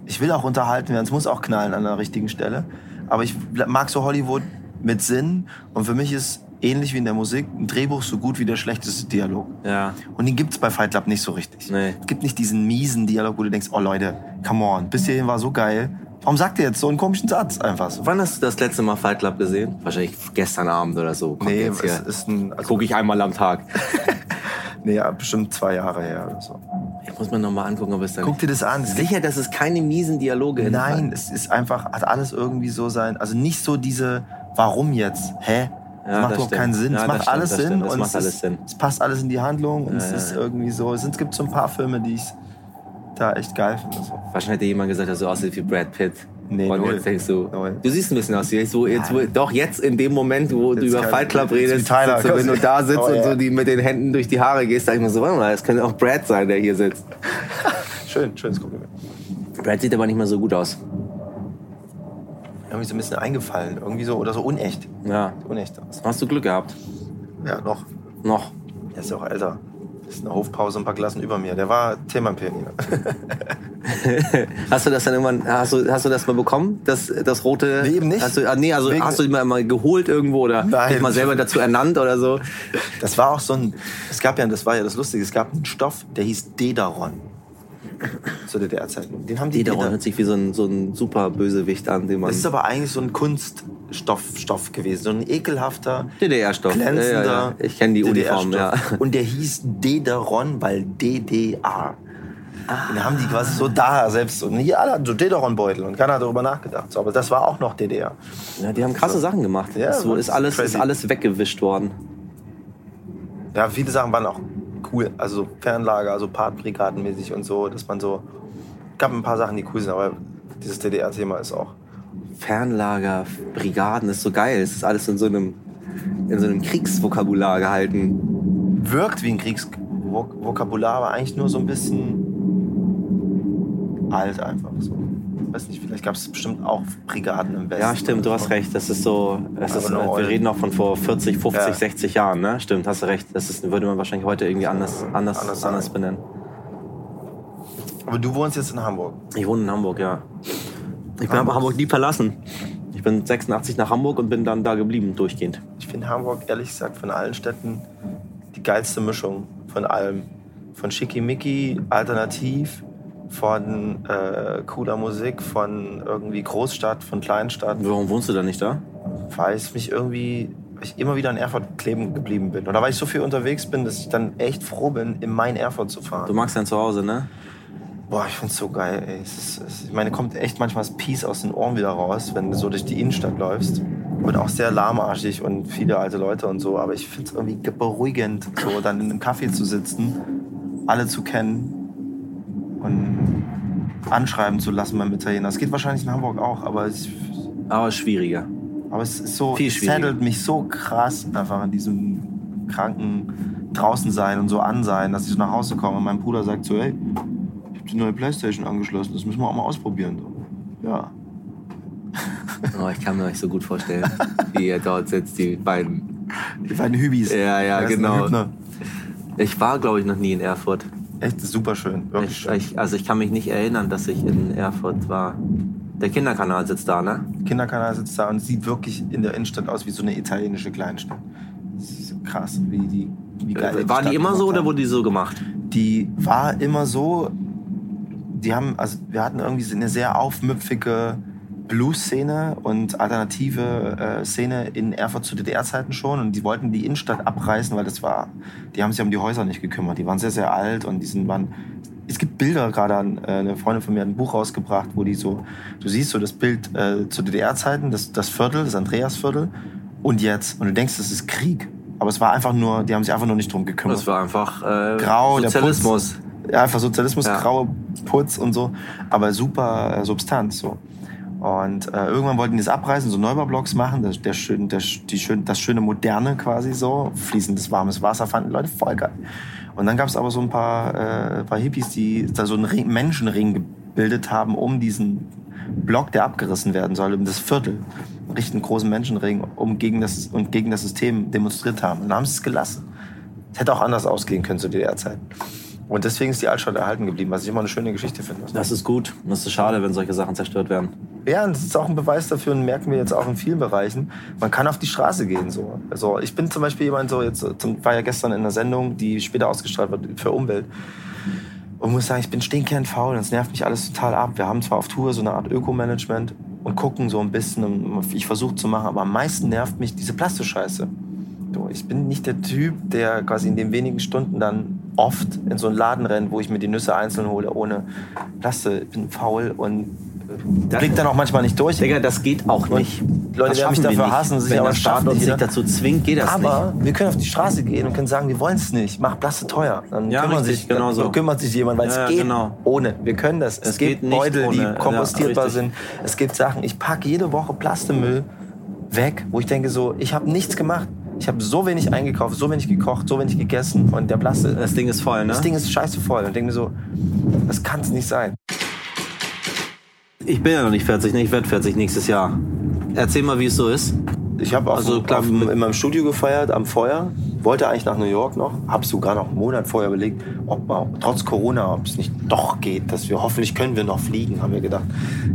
ich will auch unterhalten werden, es muss auch knallen an der richtigen Stelle, aber ich mag so Hollywood mit Sinn und für mich ist ähnlich wie in der Musik ein Drehbuch so gut wie der schlechteste Dialog. Ja. Und den gibt's bei Fight Club nicht so richtig. Nee. Es gibt nicht diesen miesen Dialog, wo du denkst, oh Leute, come on, bis hierhin war so geil, Warum sagt ihr jetzt so einen komischen Satz einfach so? Wann hast du das letzte Mal Fight Club gesehen? Wahrscheinlich gestern Abend oder so. Kommt Nee, es ist ein, also, Gucke ich einmal am Tag. nee, ja, bestimmt zwei Jahre her oder so. Ich muss mir noch mal angucken, ob es da Guck dir das an. Es Sicher, dass es keine miesen Dialoge Nein, es ist einfach, hat alles irgendwie so sein, also nicht so diese, warum jetzt? Hä? Das Ja, macht doch keinen Sinn. Ja, es macht alles Sinn und es, alles ist, Sinn. es passt alles in die Handlung und Ja, es ist irgendwie so. Es gibt so ein paar Filme, die ich da echt geil finde. So. Wahrscheinlich hätte jemand gesagt, dass du aussiehst wie Brad Pitt. Nee, und null. jetzt denkst du, Null. du siehst ein bisschen aus jetzt, wo, jetzt, wo, doch jetzt in dem Moment, wo du Jetzt über kann- Fight Club redest, Tyler, du, wenn du da sitzt Oh, und so die mit den Händen durch die Haare gehst, sag ich mir so, warte mal, das könnte auch Brad sein, der hier sitzt. Schön, schönes Kompliment. Brad sieht aber nicht mehr so gut aus. Irgendwie so ein bisschen eingefallen, irgendwie so, oder so unecht. Ja. Unecht aus. Hast du Glück gehabt? Ja, noch. Noch. Er ist ja auch älter. Das ist eine Hofpause ein paar Klassen über mir. Der war Themenpionier. Hast du das dann irgendwann, hast du, hast du das mal bekommen? Das, das rote? Nee, eben nicht. Hast du, ah, nee, also Wegen- hast du ihn mal, mal geholt irgendwo oder Nein. dich mal selber dazu ernannt oder so? Das war auch so ein, es gab ja, das war ja das Lustige, es gab einen Stoff, der hieß Dedaron. Zu DDR-Zeiten. Den haben die Deda- hört sich wie so ein, so ein super Bösewicht an, den man. Das ist aber eigentlich so ein Kunststoff Stoff gewesen. So ein ekelhafter, DDR-Stoff. glänzender Ja, ja, ja. Ich kenne die Uniform, ja. Und der hieß Dederon, weil DDR. Und da haben die quasi so da selbst. Und hier alle hatten so Dederon-Beutel und keiner hat darüber nachgedacht. So, aber das war auch noch DDR. ja. Die haben krasse Sachen gemacht. Ja, das ist alles, ist alles weggewischt worden. Ja, viele Sachen waren auch cool. Also so Fernlager, also Partbrigadenmäßig und so, dass man so. gab ein paar Sachen, die cool sind, aber dieses DDR-Thema ist auch. Fernlager, Brigaden, ist so geil. Es ist alles in so einem, in so einem Kriegsvokabular gehalten. Wirkt wie ein Kriegsvokabular, aber eigentlich nur so ein bisschen alt einfach. So. Weiß nicht, vielleicht gab es bestimmt auch Brigaden im Westen. Ja, stimmt, du hast recht. Das ist so, Aber ist, wir reden auch von vor 40, 50, Ja. 60 Jahren, ne? Stimmt, hast du recht. Das ist, würde man wahrscheinlich heute irgendwie anders, anders, Anders anders, benennen. Aber du wohnst jetzt in Hamburg. Ich wohne in Hamburg, ja. Ich bin Hamburg. Hamburg nie verlassen. Ich bin 86 nach Hamburg und bin dann da geblieben, durchgehend. Ich finde Hamburg, ehrlich gesagt, von allen Städten die geilste Mischung von allem. Von Schickimicki, alternativ, von äh, cooler Musik, von irgendwie Großstadt, von Kleinstadt. Warum wohnst du da nicht da? Weil ich mich irgendwie, weil ich immer wieder in Erfurt kleben geblieben bin. Oder weil ich so viel unterwegs bin, dass ich dann echt froh bin, in mein Erfurt zu fahren. Du magst dein Zuhause, ne? Boah, ich find's so geil, ey. Es ist, es, ich meine, kommt echt manchmal das Peace aus den Ohren wieder raus, wenn du so durch die Innenstadt läufst. Und auch sehr lahmarschig und viele alte Leute und so. Aber ich find's irgendwie beruhigend, so dann in einem Café zu sitzen, alle zu kennen und anschreiben zu lassen beim Italiener. Das geht wahrscheinlich in Hamburg auch, aber es, Aber schwieriger. aber es ist so, Viel es saddelt mich so krass einfach in diesem kranken draußen sein und so an sein, dass ich so nach Hause komme und mein Bruder sagt so, hey, ich hab die neue Playstation angeschlossen, das müssen wir auch mal ausprobieren. So. Ja. Oh, ich kann mir euch so gut vorstellen, wie ihr dort sitzt, die beiden. Die beiden Hübis. Ja, ja, genau. Ich war, glaube ich, noch nie in Erfurt. Echt super schön, wirklich Ich, schön. ich, also ich kann mich nicht erinnern, dass ich in Erfurt war. Der Kinderkanal sitzt da, ne? Kinderkanal sitzt da und sieht wirklich in der Innenstadt aus wie so eine italienische Kleinstadt. Das ist so krass, wie die wie geil war die Stadt immer so gemacht oder haben. wurde die so gemacht? die war immer so, die haben, also wir hatten irgendwie eine sehr aufmüpfige Blues-Szene und alternative äh, Szene in Erfurt zu DDR-Zeiten schon und die wollten die Innenstadt abreißen, weil das war, die haben sich um die Häuser nicht gekümmert, die waren sehr, sehr alt und die sind, waren, es gibt Bilder gerade, an, äh, eine Freundin von mir hat ein Buch rausgebracht, wo die so, du siehst so das Bild äh, zu DDR-Zeiten, das, das Viertel, das Andreasviertel und jetzt und du denkst, das ist Krieg. Aber es war einfach nur, die haben sich einfach nur nicht drum gekümmert. Das war einfach äh, Grau, Sozialismus. Ja, einfach Sozialismus, Ja. graue Putz und so, aber super äh, Substanz so. Und äh, irgendwann wollten die es abreißen, so Neubaublocks machen, das, der schön, der, die schön, das schöne Moderne quasi so, fließendes warmes Wasser fanden die Leute voll geil. Und dann gab es aber so ein paar, äh, paar Hippies, die da so einen Ring, Menschenring gebildet haben um diesen Block, der abgerissen werden soll, um das Viertel, einen richtig großen Menschenring, um gegen das und gegen das System demonstriert haben. Und dann haben es gelassen. Es hätte auch anders ausgehen können zu DDR-Zeiten. Und deswegen ist die Altstadt erhalten geblieben, was ich immer eine schöne Geschichte finde. Das ist gut. Das ist schade, wenn solche Sachen zerstört werden. Ja, und das ist auch ein Beweis dafür und merken wir jetzt auch in vielen Bereichen. Man kann auf die Straße gehen so. Also ich bin zum Beispiel jemand so jetzt war ja gestern in einer Sendung, die später ausgestrahlt wird für Umwelt. Und muss sagen, ich bin stinkend faul. Das nervt mich alles total ab. Wir haben zwar auf Tour so eine Art Ökomanagement und gucken so ein bisschen. Und ich versuche zu machen, aber am meisten nervt mich diese Plastischeiße. So, ich bin nicht der Typ, der quasi in den wenigen Stunden dann oft in so einen Laden rennt, wo ich mir die Nüsse einzeln hole ohne Plaste. Ich bin faul und blickt dann auch manchmal nicht durch. Digga, das geht auch nicht. Und Leute Das werden mich dafür nicht. hassen, sich Wenn aber der Staat schaffen uns nicht nicht jeder. dazu zwingt, geht das Aber nicht. wir können auf die Straße gehen und können sagen, wir wollen es nicht. Mach Plaste teuer. Dann Ja, kümmert, richtig, sich, genau so. kümmert sich jemand, weil Ja, ja, es geht genau. ohne. Wir können das. Es, Es gibt geht Beutel, ohne. die kompostierbar sind. Es gibt Sachen. Ich packe jede Woche Plastemüll weg, wo ich denke so, ich habe nichts gemacht. Ich habe so wenig eingekauft, so wenig gekocht, so wenig gegessen und der Plaste, Das Ding ist voll, ne? das Ding ist scheiße voll. Und denke mir so, das kann es nicht sein. Ich bin ja noch nicht 40, ne? Ich werde 40 nächstes Jahr. Erzähl mal, wie es so ist. Ich habe Also also, klar, auf, in meinem Studio gefeiert am Feuer, wollte eigentlich nach New York noch, habe sogar noch einen Monat vorher überlegt, ob man trotz Corona, ob es nicht doch geht, dass wir hoffentlich können wir noch fliegen, haben wir gedacht.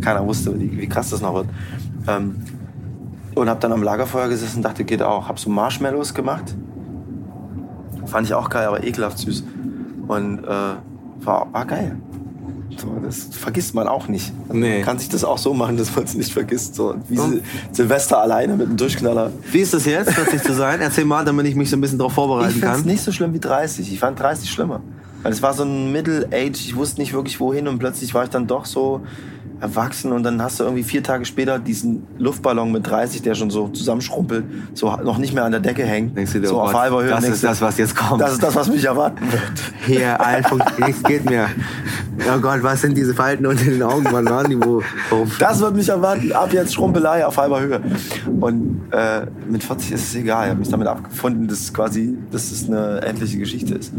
Keiner wusste, wie, wie krass das noch wird. Ähm, und habe dann am Lagerfeuer gesessen und dachte, geht auch. Habe so Marshmallows gemacht. Fand ich auch geil, aber ekelhaft süß. Und äh, war, war geil. So, das vergisst man auch nicht. Man Nee. kann sich das auch so machen, dass man es nicht vergisst. So, wie Sil Silvester alleine mit einem Durchknaller. Wie ist das jetzt, 40 zu sein? Erzähl mal, damit ich mich so ein bisschen darauf Ich vorbereiten es kann. nicht so schlimm wie 30. Ich fand 30 schlimmer. Weil es war so ein Middle-Age, ich wusste nicht wirklich wohin und plötzlich war ich dann doch so erwachsen und dann hast du irgendwie vier Tage später diesen Luftballon mit 30, der schon so zusammenschrumpelt, so noch nicht mehr an der Decke hängt. Denkst du dir, so oh auf Gott, halber Höhe. das ist das, was jetzt kommt. Das ist das, was mich erwarten wird. Hier, einfach nichts geht mehr. Oh Gott, was sind diese Falten unter den Augen? Wann waren die wo? Das wird mich erwarten. Ab jetzt Schrumpelei auf halber Höhe. Und äh, mit 40 ist es egal. Ich habe mich damit abgefunden, dass quasi, dass es eine endliche Geschichte ist.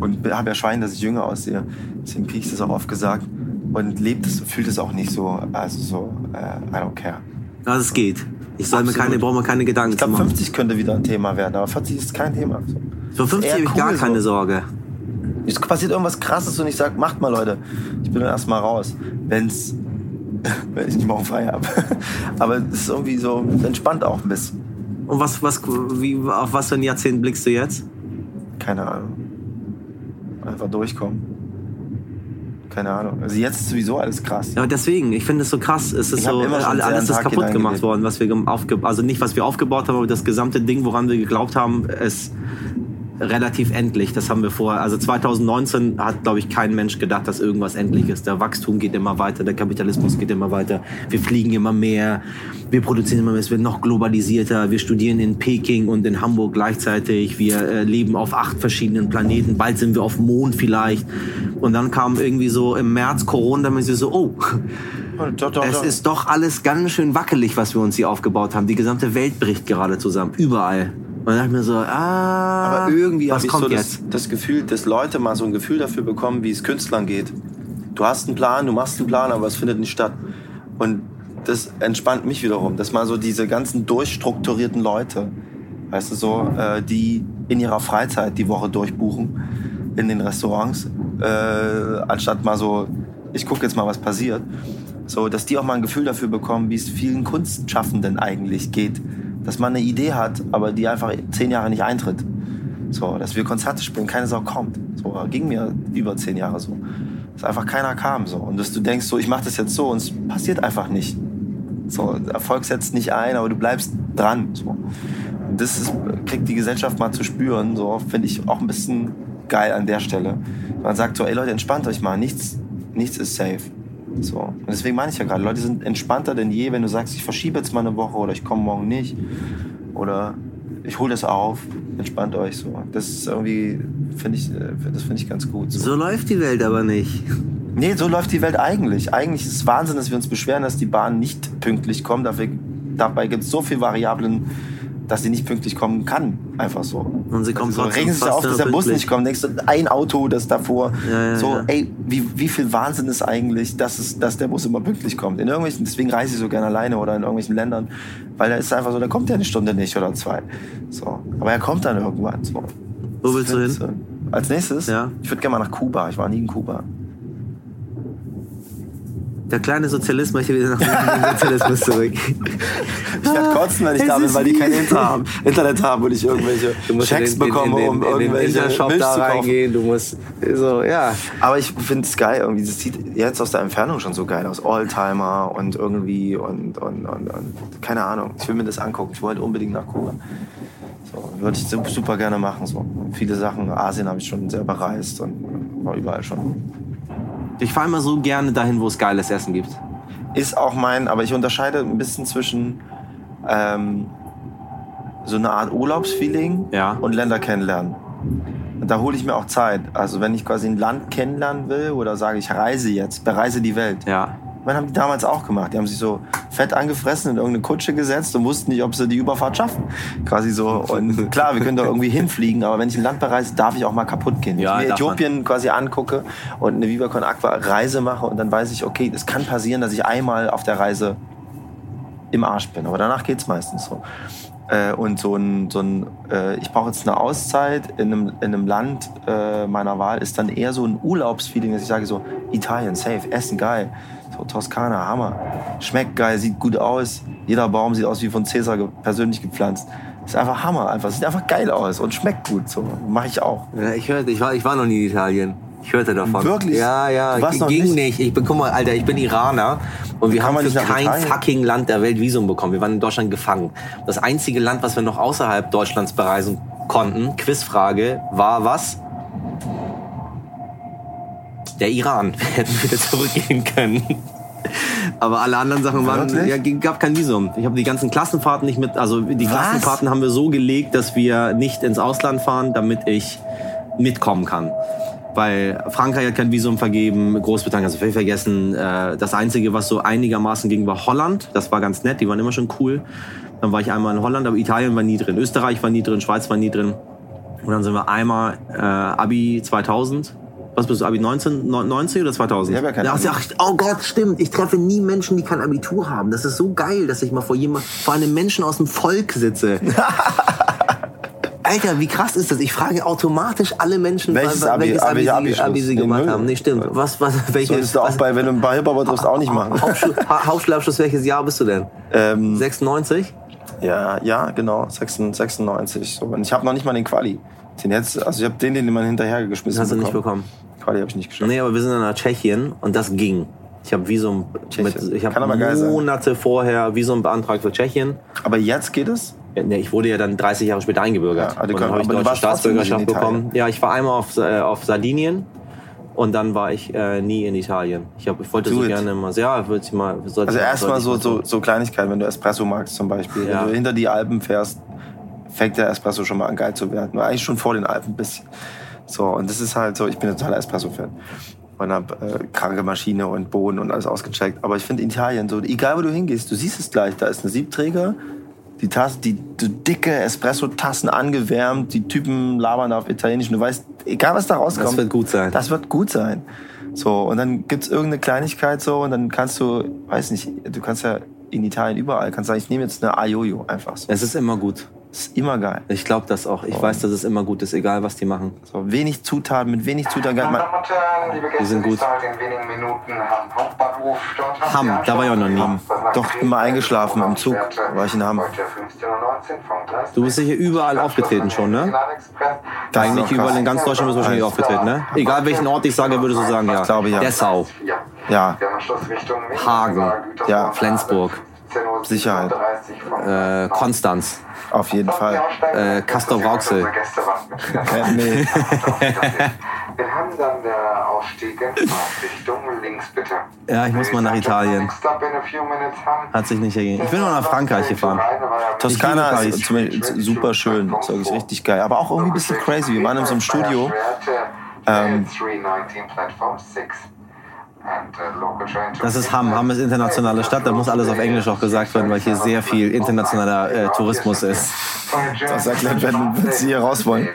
Und habe ja Schein, dass ich jünger aussehe. Deswegen kriege ich das auch oft gesagt. Und lebt es, fühlt es auch nicht so, also so, äh, I don't care. Also es geht. Ich soll mir Absolut. keine, brauche mir keine Gedanken Ich zu glaube, machen. 50 könnte wieder ein Thema werden, aber 40 ist kein Thema. Für 50 eher habe ich gar cool keine so. Sorge. Es passiert irgendwas Krasses und ich sage, macht mal, Leute. Ich bin dann erstmal raus. Wenn's, wenn ich nicht morgen frei habe. Aber es ist irgendwie so entspannt auch ein bisschen. Und was, was, wie, auf was für ein Jahrzehnt blickst du jetzt? Keine Ahnung. Einfach durchkommen. Keine Ahnung. Also jetzt ist sowieso alles krass. Ja, deswegen, ich finde es so krass. Es ist Ich so, sehr alles ist kaputt gemacht worden, was wir aufge also nicht was wir aufgebaut haben, aber das gesamte Ding, woran wir geglaubt haben, ist relativ endlich. Das haben wir vorher. Also 2019 hat, glaube ich, kein Mensch gedacht, dass irgendwas endlich ist. Der Wachstum geht immer weiter, der Kapitalismus geht immer weiter. Wir fliegen immer mehr, wir produzieren immer mehr, es wird noch globalisierter. Wir studieren in Peking und in Hamburg gleichzeitig. Wir äh, leben auf acht verschiedenen Planeten. Bald sind wir auf dem Mond vielleicht. Und dann kam irgendwie so im März Corona, damit sie so, oh, Doch, doch, es ist doch alles ganz schön wackelig, was wir uns hier aufgebaut haben. Die gesamte Welt bricht gerade zusammen, überall. Und dann dachte ich mir so, ah, Aber irgendwie was habe ich kommt so jetzt? das, das Gefühl, dass Leute mal so ein Gefühl dafür bekommen, wie es Künstlern geht. Du hast einen Plan, du machst einen Plan, aber es findet nicht statt. Und das entspannt mich wiederum, dass mal so diese ganzen durchstrukturierten Leute, weißt du so, äh, die in ihrer Freizeit die Woche durchbuchen in den Restaurants, äh, anstatt mal so, ich gucke jetzt mal, was passiert, so, dass die auch mal ein Gefühl dafür bekommen, wie es vielen Kunstschaffenden eigentlich geht. Dass man eine Idee hat, aber die einfach zehn Jahre nicht eintritt. So, dass wir Konzerte spielen, keine Sau kommt. So, ging mir über zehn Jahre so. Dass einfach keiner kam. So. Und dass du denkst, so, ich mache das jetzt so und es passiert einfach nicht. So, Erfolg setzt nicht ein, aber du bleibst dran. So. Und das ist, kriegt die Gesellschaft mal zu spüren. So, finde ich auch ein bisschen geil an der Stelle. Man sagt so, ey Leute, entspannt euch mal, nichts, nichts ist safe. So. Und deswegen meine ich ja gerade, Leute sind entspannter denn je, wenn du sagst, ich verschiebe jetzt mal eine Woche oder ich komme morgen nicht. Oder ich hole das auf, entspannt euch so. Das ist irgendwie, finde ich, äh, das finde ich ganz gut. So. So läuft die Welt aber nicht. Nee, so läuft die Welt eigentlich. Eigentlich ist es Wahnsinn, dass wir uns beschweren, dass die Bahn nicht pünktlich kommt. Dafür, dabei gibt es so viele Variablen, dass sie nicht pünktlich kommen kann. Einfach so. Und sie kommt also so, sich fast auf, dass der Bus nicht kommt. Denkst du, ein Auto, das davor. Ja, ja, so, ja. ey, wie, wie viel Wahnsinn ist eigentlich, dass, es, dass der Bus immer pünktlich kommt. In irgendwelchen, deswegen reise ich so gerne alleine oder in irgendwelchen Ländern. Weil da ist einfach so, da kommt er eine Stunde nicht oder zwei. So. Aber er kommt dann irgendwann. So. Wo willst du hin? Als nächstes? Ja. Ich würde gerne mal nach Kuba. Ich war nie in Kuba. Der kleine Sozialist möchte wieder nach dem Sozialismus zurück. Ich werde kotzen, wenn ich da bin, weil die kein Internet haben, Internet haben und ich irgendwelche Checks bekomme, um irgendwelche Shop Milch da reingehen. Du musst so, ja. Aber ich finde es geil irgendwie. Das sieht jetzt aus der Entfernung schon so geil aus. Oldtimer und irgendwie und, und, und, und keine Ahnung. Ich will mir das angucken. Ich wollte unbedingt nach Kuba. So, würde ich su- super gerne machen. So. Viele Sachen, Asien habe ich schon sehr bereist und war überall schon. Ich fahre immer so gerne dahin, wo es geiles Essen gibt. Ist auch mein, aber ich unterscheide ein bisschen zwischen ähm, so eine Art Urlaubsfeeling Ja. und Länder kennenlernen. Und da hole ich mir auch Zeit. Also wenn ich quasi ein Land kennenlernen will oder sage, ich reise jetzt, bereise die Welt. Ja. Das haben die damals auch gemacht. Die haben sich so fett angefressen in irgendeine Kutsche gesetzt und wussten nicht, ob sie die Überfahrt schaffen. Quasi so. Und klar, wir können da irgendwie hinfliegen, aber wenn ich ein Land bereise, darf ich auch mal kaputt gehen. Ja, wenn ich mir darf man. Äthiopien quasi angucke und eine Viva Con Aqua Reise mache und dann weiß ich, okay, es kann passieren, dass ich einmal auf der Reise im Arsch bin. Aber danach geht's meistens so. Äh, und so ein, so ein äh, ich brauche jetzt eine Auszeit in einem, in einem Land äh, meiner Wahl, ist dann eher so ein Urlaubsfeeling, dass ich sage so, Italien, safe, Essen, geil. Toskana, Hammer. Schmeckt geil, sieht gut aus. Jeder Baum sieht aus wie von Cäsar ge persönlich gepflanzt. Ist einfach Hammer, einfach. Sieht einfach geil aus und schmeckt gut. So mache ich auch. Ja, ich hörte, ich war, ich war noch nie in Italien. Ich hörte davon. Wirklich? Ja, ja. Du warst noch ging nicht? nicht. Ich bin, guck mal, Alter, ich bin Iraner und wir haben für kein Italien? fucking Land der Welt Visum bekommen. Wir waren in Deutschland gefangen. Das einzige Land, was wir noch außerhalb Deutschlands bereisen konnten, Quizfrage, war was? Der Iran. Wir hätten wieder zurückgehen können. Aber alle anderen Sachen waren, ja, gab kein Visum. Ich habe die ganzen Klassenfahrten nicht mit, also die Was? Klassenfahrten haben wir so gelegt, dass wir nicht ins Ausland fahren, damit ich mitkommen kann. Weil Frankreich hat kein Visum vergeben, Großbritannien hast du völlig vergessen. Äh, Das Einzige, was so einigermaßen ging, war Holland. Das war ganz nett, die waren immer schon cool. Dann war ich einmal in Holland, aber Italien war nie drin. Österreich war nie drin, Schweiz war nie drin. Und dann sind wir einmal äh, Abi 2000. Was bist du, Abi 19, 90 oder 2000? Ich hab ja kein Abi. ach, oh Gott, stimmt. Ich treffe nie Menschen, die kein Abitur haben. Das ist so geil, dass ich mal vor jemand, vor einem Menschen aus dem Volk sitze. Alter, wie krass ist das? Ich frage automatisch alle Menschen, Welches Abi- welches Abi, welcher sie, Abschluss? Abi sie gemacht haben. Nee, stimmt. Was, was, welches, Solltest du auch was, bei, wenn du bei Hip-Hop triffst, auch nicht machen. Hauptschul Ha- Hauptschulabschluss, welches Jahr bist du denn? Ähm, 96? Ja, ja, genau, 96. 96 so. Und ich habe noch nicht mal den Quali. Den jetzt, also ich habe den, den man hinterher geschmissen Hast du nicht bekommen? Quali habe ich nicht geschafft. Nee, aber wir sind dann nach Tschechien und das ging. Ich habe Visum, mit, ich habe. Monate vorher Visum beantragt für Tschechien. Aber jetzt geht es? Ja, Nee, ich wurde ja dann 30 Jahre später eingebürgert. Ja, also und dann habe ich deutsche Staatsbürgerschaft bekommen. Ja, ich war einmal auf, äh, auf Sardinien und dann war ich äh, nie in Italien. Ich, hab, ich wollte Do so it. gerne mal, ja, würde ich mal. Also erstmal so, so, so Kleinigkeiten, wenn du Espresso magst zum Beispiel. Ja. Wenn du hinter die Alpen fährst, fängt der Espresso schon mal an geil zu werden. Eigentlich schon vor den Alpen ein bisschen. So, und das ist halt so, ich bin ein totaler Espresso-Fan. Und hab äh, kranke Maschine und Boden und alles ausgecheckt. Aber ich finde Italien so, egal wo du hingehst, du siehst es gleich, da ist eine Siebträger, die Tasse, die, die dicke Espresso-Tassen angewärmt, die Typen labern auf Italienisch und du weißt, egal was da rauskommt. Das wird gut sein. Das wird gut sein. So, und dann gibt's irgendeine Kleinigkeit so und dann kannst du, weiß nicht, du kannst ja in Italien überall, kannst sagen, ich nehme jetzt eine Ayoyo einfach so. Es ist immer gut. Das ist immer geil. Ich glaube das auch. Ich weiß, dass es immer gut ist, egal was die machen. So, wenig Zutaten, mit wenig Zutaten. Meine Man, Damen und Herren, liebe Gäste, Die sind gut. in wenigen Minuten am Hauptbahnhof. Dort haben Hamm, da war ich auch noch nie. Doch, immer eingeschlafen im Zug war ich in Hamm. Heute 15.19 Uhr von Gleis Du bist sicher überall aufgetreten schon, ne? Das Eigentlich überall in ganz Deutschland bist du wahrscheinlich aufgetreten, ne? Egal welchen Ort ich sage, würdest du sagen, ja. Ich glaube, ja. Dessau. Ja. Ja. Wir haben Anschluss Richtung Hagen. Ja. Flensburg. Sicherheit. Äh, Konstanz. Auf jeden Fall. Äh, Castrop-Rauxel. Äh, nee. Wir haben dann der Ausstieg in Richtung links, bitte. Ja, ich muss mal nach Italien. Hat sich nicht ergeben. Ich bin noch nach Frankreich gefahren. Toskana ist zum Beispiel super schön, ist wirklich richtig geil. Aber auch irgendwie ein bisschen crazy. Wir waren in so einem Studio. Ähm, Das ist Hamm. Hamm ist internationale Stadt, da muss alles auf Englisch auch gesagt werden, weil hier sehr viel internationaler äh, Tourismus ist. Das erklärt, wenn- wenn Sie hier raus wollen.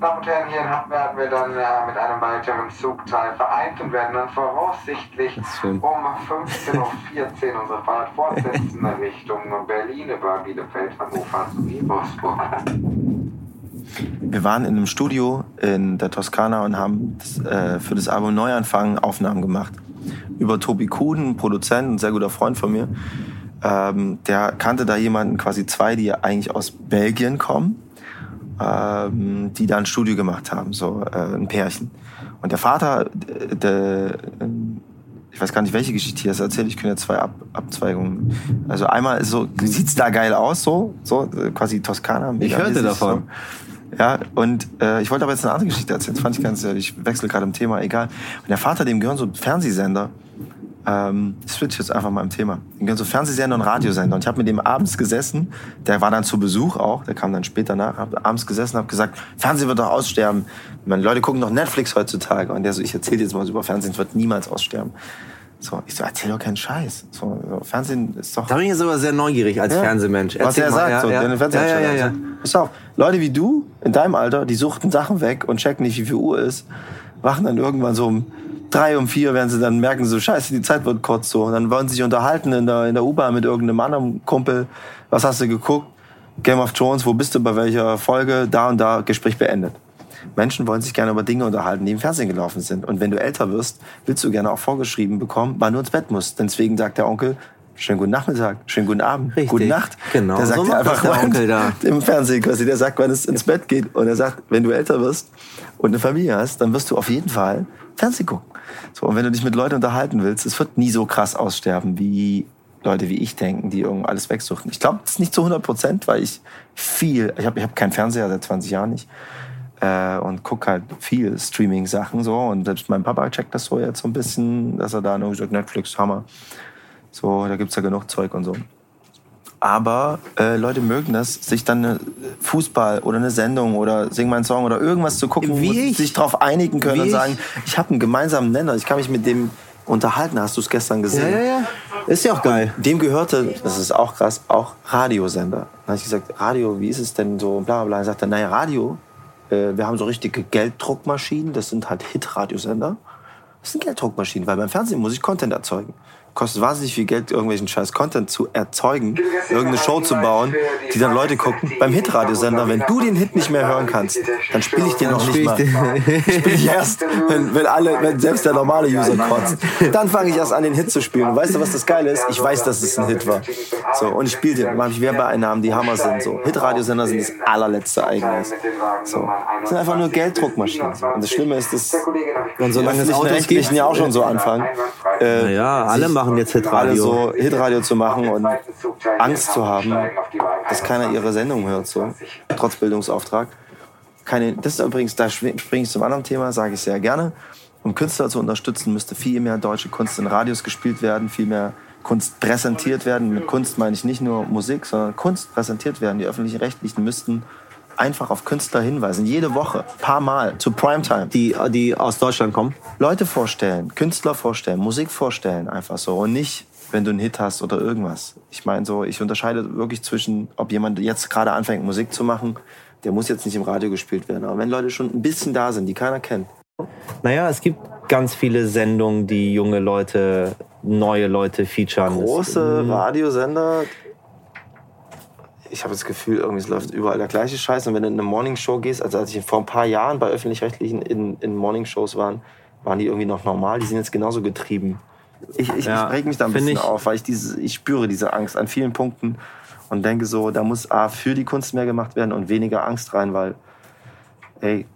Damen und Herren, hier in Hamm werden wir dann äh, mit einem weiteren Zugteil vereint und werden dann voraussichtlich um 15.14 Uhr unsere Fahrt fortsetzen Richtung Berlin über Bielefeld, Hannover sowie Wolfsburg. Wir waren in einem Studio in der Toskana und haben das, äh, für das Album Neuanfang Aufnahmen gemacht. über Tobi Kuhn, ein Produzent, ein sehr guter Freund von mir. Ähm, der kannte da jemanden, quasi zwei, die eigentlich aus Belgien kommen, ähm, die da ein Studio gemacht haben, so äh, ein Pärchen. Und der Vater, der, der ich weiß gar nicht, welche Geschichte hier ist erzählt. Ich kenne ja zwei Ab Abzweigungen. Also einmal so, sieht's da geil aus, so, so quasi Toskana. Ich hörte davon. So. Ja, und äh, ich wollte aber jetzt eine andere Geschichte erzählen. Das fand ich ganz, ich wechsle gerade im Thema, egal. Und der Vater, dem gehören so Fernsehsender. Ähm, switch jetzt einfach mal im Thema. Dem gehören so Fernsehsender und Radiosender. Und ich habe mit dem abends gesessen. Der war dann zu Besuch auch. Der kam dann später nach. Hab abends gesessen, habe gesagt, Fernsehen wird doch aussterben. Meine Leute gucken doch Netflix heutzutage. Und der so, ich erzähle jetzt mal was über Fernsehen, es wird niemals aussterben. So, ich so, erzähl doch keinen Scheiß. So, so Fernsehen ist doch. Da bin ich jetzt aber sehr neugierig als Ja. Fernsehmensch. Was Erzähl er mal. sagt, ja, so, ja. Fernsehhersteller. ja, ja, ja. Pass auf, Leute wie du, in deinem Alter, die suchten Sachen weg und checken nicht, wie viel Uhr ist, wachen dann irgendwann so um drei, um vier, werden sie dann merken, so scheiße, die Zeit wird kurz so. Und dann wollen sie sich unterhalten in der, in der U-Bahn mit irgendeinem anderen Kumpel. Was hast du geguckt? Game of Thrones, wo bist du, bei welcher Folge? Da und da, Gespräch beendet. Menschen wollen sich gerne über Dinge unterhalten, die im Fernsehen gelaufen sind. Und wenn du älter wirst, willst du gerne auch vorgeschrieben bekommen, wann du ins Bett musst. Deswegen sagt der Onkel, schönen guten Nachmittag, schönen guten Abend, Richtig. gute Nacht. Genau, Der sagt so einfach, der Onkel da. im Fernsehen quasi, der sagt, wann es ins Bett geht. Und er sagt, wenn du älter wirst und eine Familie hast, dann wirst du auf jeden Fall Fernsehen gucken. So, und wenn du dich mit Leuten unterhalten willst, es wird nie so krass aussterben, wie Leute wie ich denken, die irgend alles wegsuchten. Ich glaube, das ist nicht zu 100 Prozent, weil ich viel, ich habe ich hab keinen Fernseher seit 20 Jahren nicht äh, und guck halt viel Streaming-Sachen so und selbst mein Papa checkt das so jetzt so ein bisschen, dass er da nur sagt, Netflix, Hammer. So, da gibt's ja genug Zeug und so. Aber äh, Leute mögen das, sich dann eine Fußball oder eine Sendung oder Sing mein Song oder irgendwas zu gucken, Wie wo ich. sich drauf einigen können Wie und ich. sagen, ich habe einen gemeinsamen Nenner, ich kann mich mit dem unterhalten. Hast du es gestern gesehen? Ja, ja, ja. Ist ja auch geil. Dem gehörte, das ist auch krass, auch Radiosender. Dann habe ich gesagt, Radio, wie ist es denn so? Bla bla bla. Dann sagt er, naja, Radio, wir haben so richtige Gelddruckmaschinen, das sind halt Hit-Radiosender. Das sind Gelddruckmaschinen, weil beim Fernsehen muss ich Content erzeugen. Kostet wahnsinnig viel Geld, irgendwelchen scheiß Content zu erzeugen, irgendeine Show zu bauen, die dann Leute gucken. Beim Hit-Radiosender, wenn du den Hit nicht mehr hören kannst, dann spiele ich den noch nicht mal. Spiele ich erst, wenn, wenn alle, wenn selbst der normale User kotzt. Dann fange ich erst an, den Hit zu spielen. Und weißt du, was das Geile ist? Ich weiß, dass es ein Hit war. So, und ich spiele den. Dann habe ich Werbeeinnahmen, die Hammer sind. So, Hit-Radiosender sind das allerletzte eigentlich. So. Das sind einfach nur Gelddruckmaschinen. Und das Schlimme ist, dass Und solange Rechtlichen gibt. ja auch schon so anfangen. Äh, Naja, alle machen jetzt alle Hitradio. so Hitradio zu machen und Angst zu haben, dass keiner ihre Sendung hört, so. Trotz Bildungsauftrag. Keine, das ist übrigens, da springe ich zum anderen Thema, sage ich sehr gerne. Um Künstler zu unterstützen, müsste viel mehr deutsche Kunst in Radios gespielt werden, viel mehr Kunst präsentiert werden. Mit Kunst meine ich nicht nur Musik, sondern Kunst präsentiert werden. Die öffentlichen Rechtlichen müssten einfach auf Künstler hinweisen. Jede Woche, paar Mal, zu Primetime. Die, die aus Deutschland kommen. Leute vorstellen, Künstler vorstellen, Musik vorstellen, einfach so. Und nicht, wenn du einen Hit hast oder irgendwas. Ich meine so, ich unterscheide wirklich zwischen, ob jemand jetzt gerade anfängt, Musik zu machen, der muss jetzt nicht im Radio gespielt werden. Aber wenn Leute schon ein bisschen da sind, die keiner kennt. Naja, es gibt ganz viele Sendungen, die junge Leute, neue Leute featuren. Große Radiosender, ich habe das Gefühl, irgendwie es läuft überall der gleiche Scheiß. Und wenn du in eine Morningshow gehst, also als ich vor ein paar Jahren bei Öffentlich-Rechtlichen in, in Morningshows waren, waren die irgendwie noch normal. Die sind jetzt genauso getrieben. Ich, ich, Ja, ich reg mich da ein bisschen ich- auf, weil ich, diese, ich spüre diese Angst an vielen Punkten und denke so, da muss A, für die Kunst mehr gemacht werden und weniger Angst rein, weil, ey,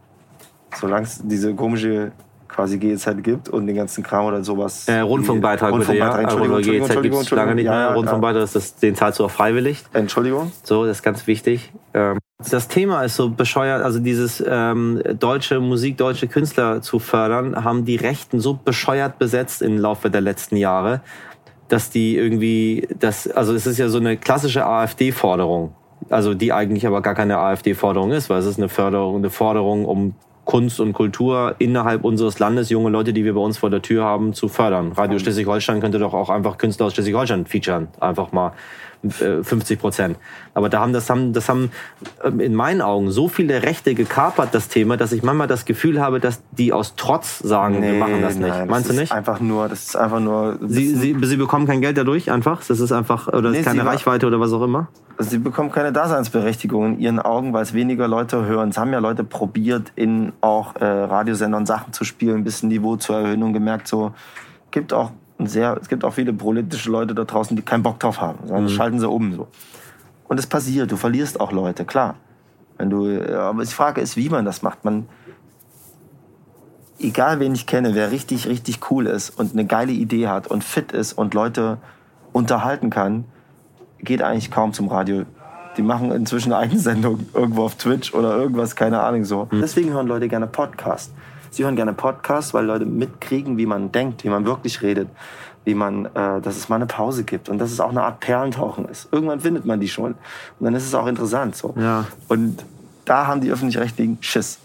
solange es diese komische quasi GEZ gibt und den ganzen Kram oder sowas. Äh, Rundfunkbeitrag, bitte, ja. Rundfunkbeitrag, Entschuldigung, Also Entschuldigung, GEZ Entschuldigung, gibt's lange nicht Ja, mehr. ja, Rundfunkbeitrag ist das, den zahlst du auch freiwillig. Entschuldigung. So, das ist ganz wichtig. Ähm, das Thema ist so bescheuert, also dieses ähm, deutsche Musik, deutsche Künstler zu fördern, haben die Rechten so bescheuert besetzt im Laufe der letzten Jahre, dass die irgendwie, das, also es ist ja so eine klassische AfD-Forderung, also die eigentlich aber gar keine AfD-Forderung ist, weil es ist eine Förderung, eine Forderung, um Kunst und Kultur innerhalb unseres Landes, junge Leute, die wir bei uns vor der Tür haben, zu fördern. Radio Schleswig-Holstein könnte doch auch einfach Künstler aus Schleswig-Holstein featuren, einfach mal 50 Prozent. Aber da haben das haben das haben ähm, in meinen Augen so viele Rechte gekapert das Thema, dass ich manchmal das Gefühl habe, dass die aus Trotz sagen, wir machen das nicht. nein, Meinst das du nicht? Einfach nur, das ist einfach nur. Sie, sie, sie bekommen kein Geld dadurch einfach. Das ist einfach oder Nee, ist keine Reichweite oder was auch immer. Also sie bekommen keine Daseinsberechtigung in ihren Augen, weil es weniger Leute hören. Es haben ja Leute probiert, in auch äh, Radiosendern Sachen zu spielen, ein bisschen Niveau zu erhöhen und gemerkt, so gibt auch sehr, es gibt auch viele politische Leute da draußen, die keinen Bock drauf haben. Dann schalten sie um so. Und es passiert, du verlierst auch Leute, klar. Wenn du, ja, aber die Frage ist, wie man das macht. Man, egal wen ich kenne, wer richtig, richtig cool ist und eine geile Idee hat und fit ist und Leute unterhalten kann, geht eigentlich kaum zum Radio. Die machen inzwischen eine Eigensendung irgendwo auf Twitch oder irgendwas, keine Ahnung so. Deswegen hören Leute gerne Podcasts. Sie hören gerne Podcasts, weil Leute mitkriegen, wie man denkt, wie man wirklich redet, wie man, äh, dass es mal eine Pause gibt und dass es auch eine Art Perlentauchen ist. Irgendwann findet man die schon und dann ist es auch interessant so. Ja. Und da haben die öffentlich-rechtlichen Schiss.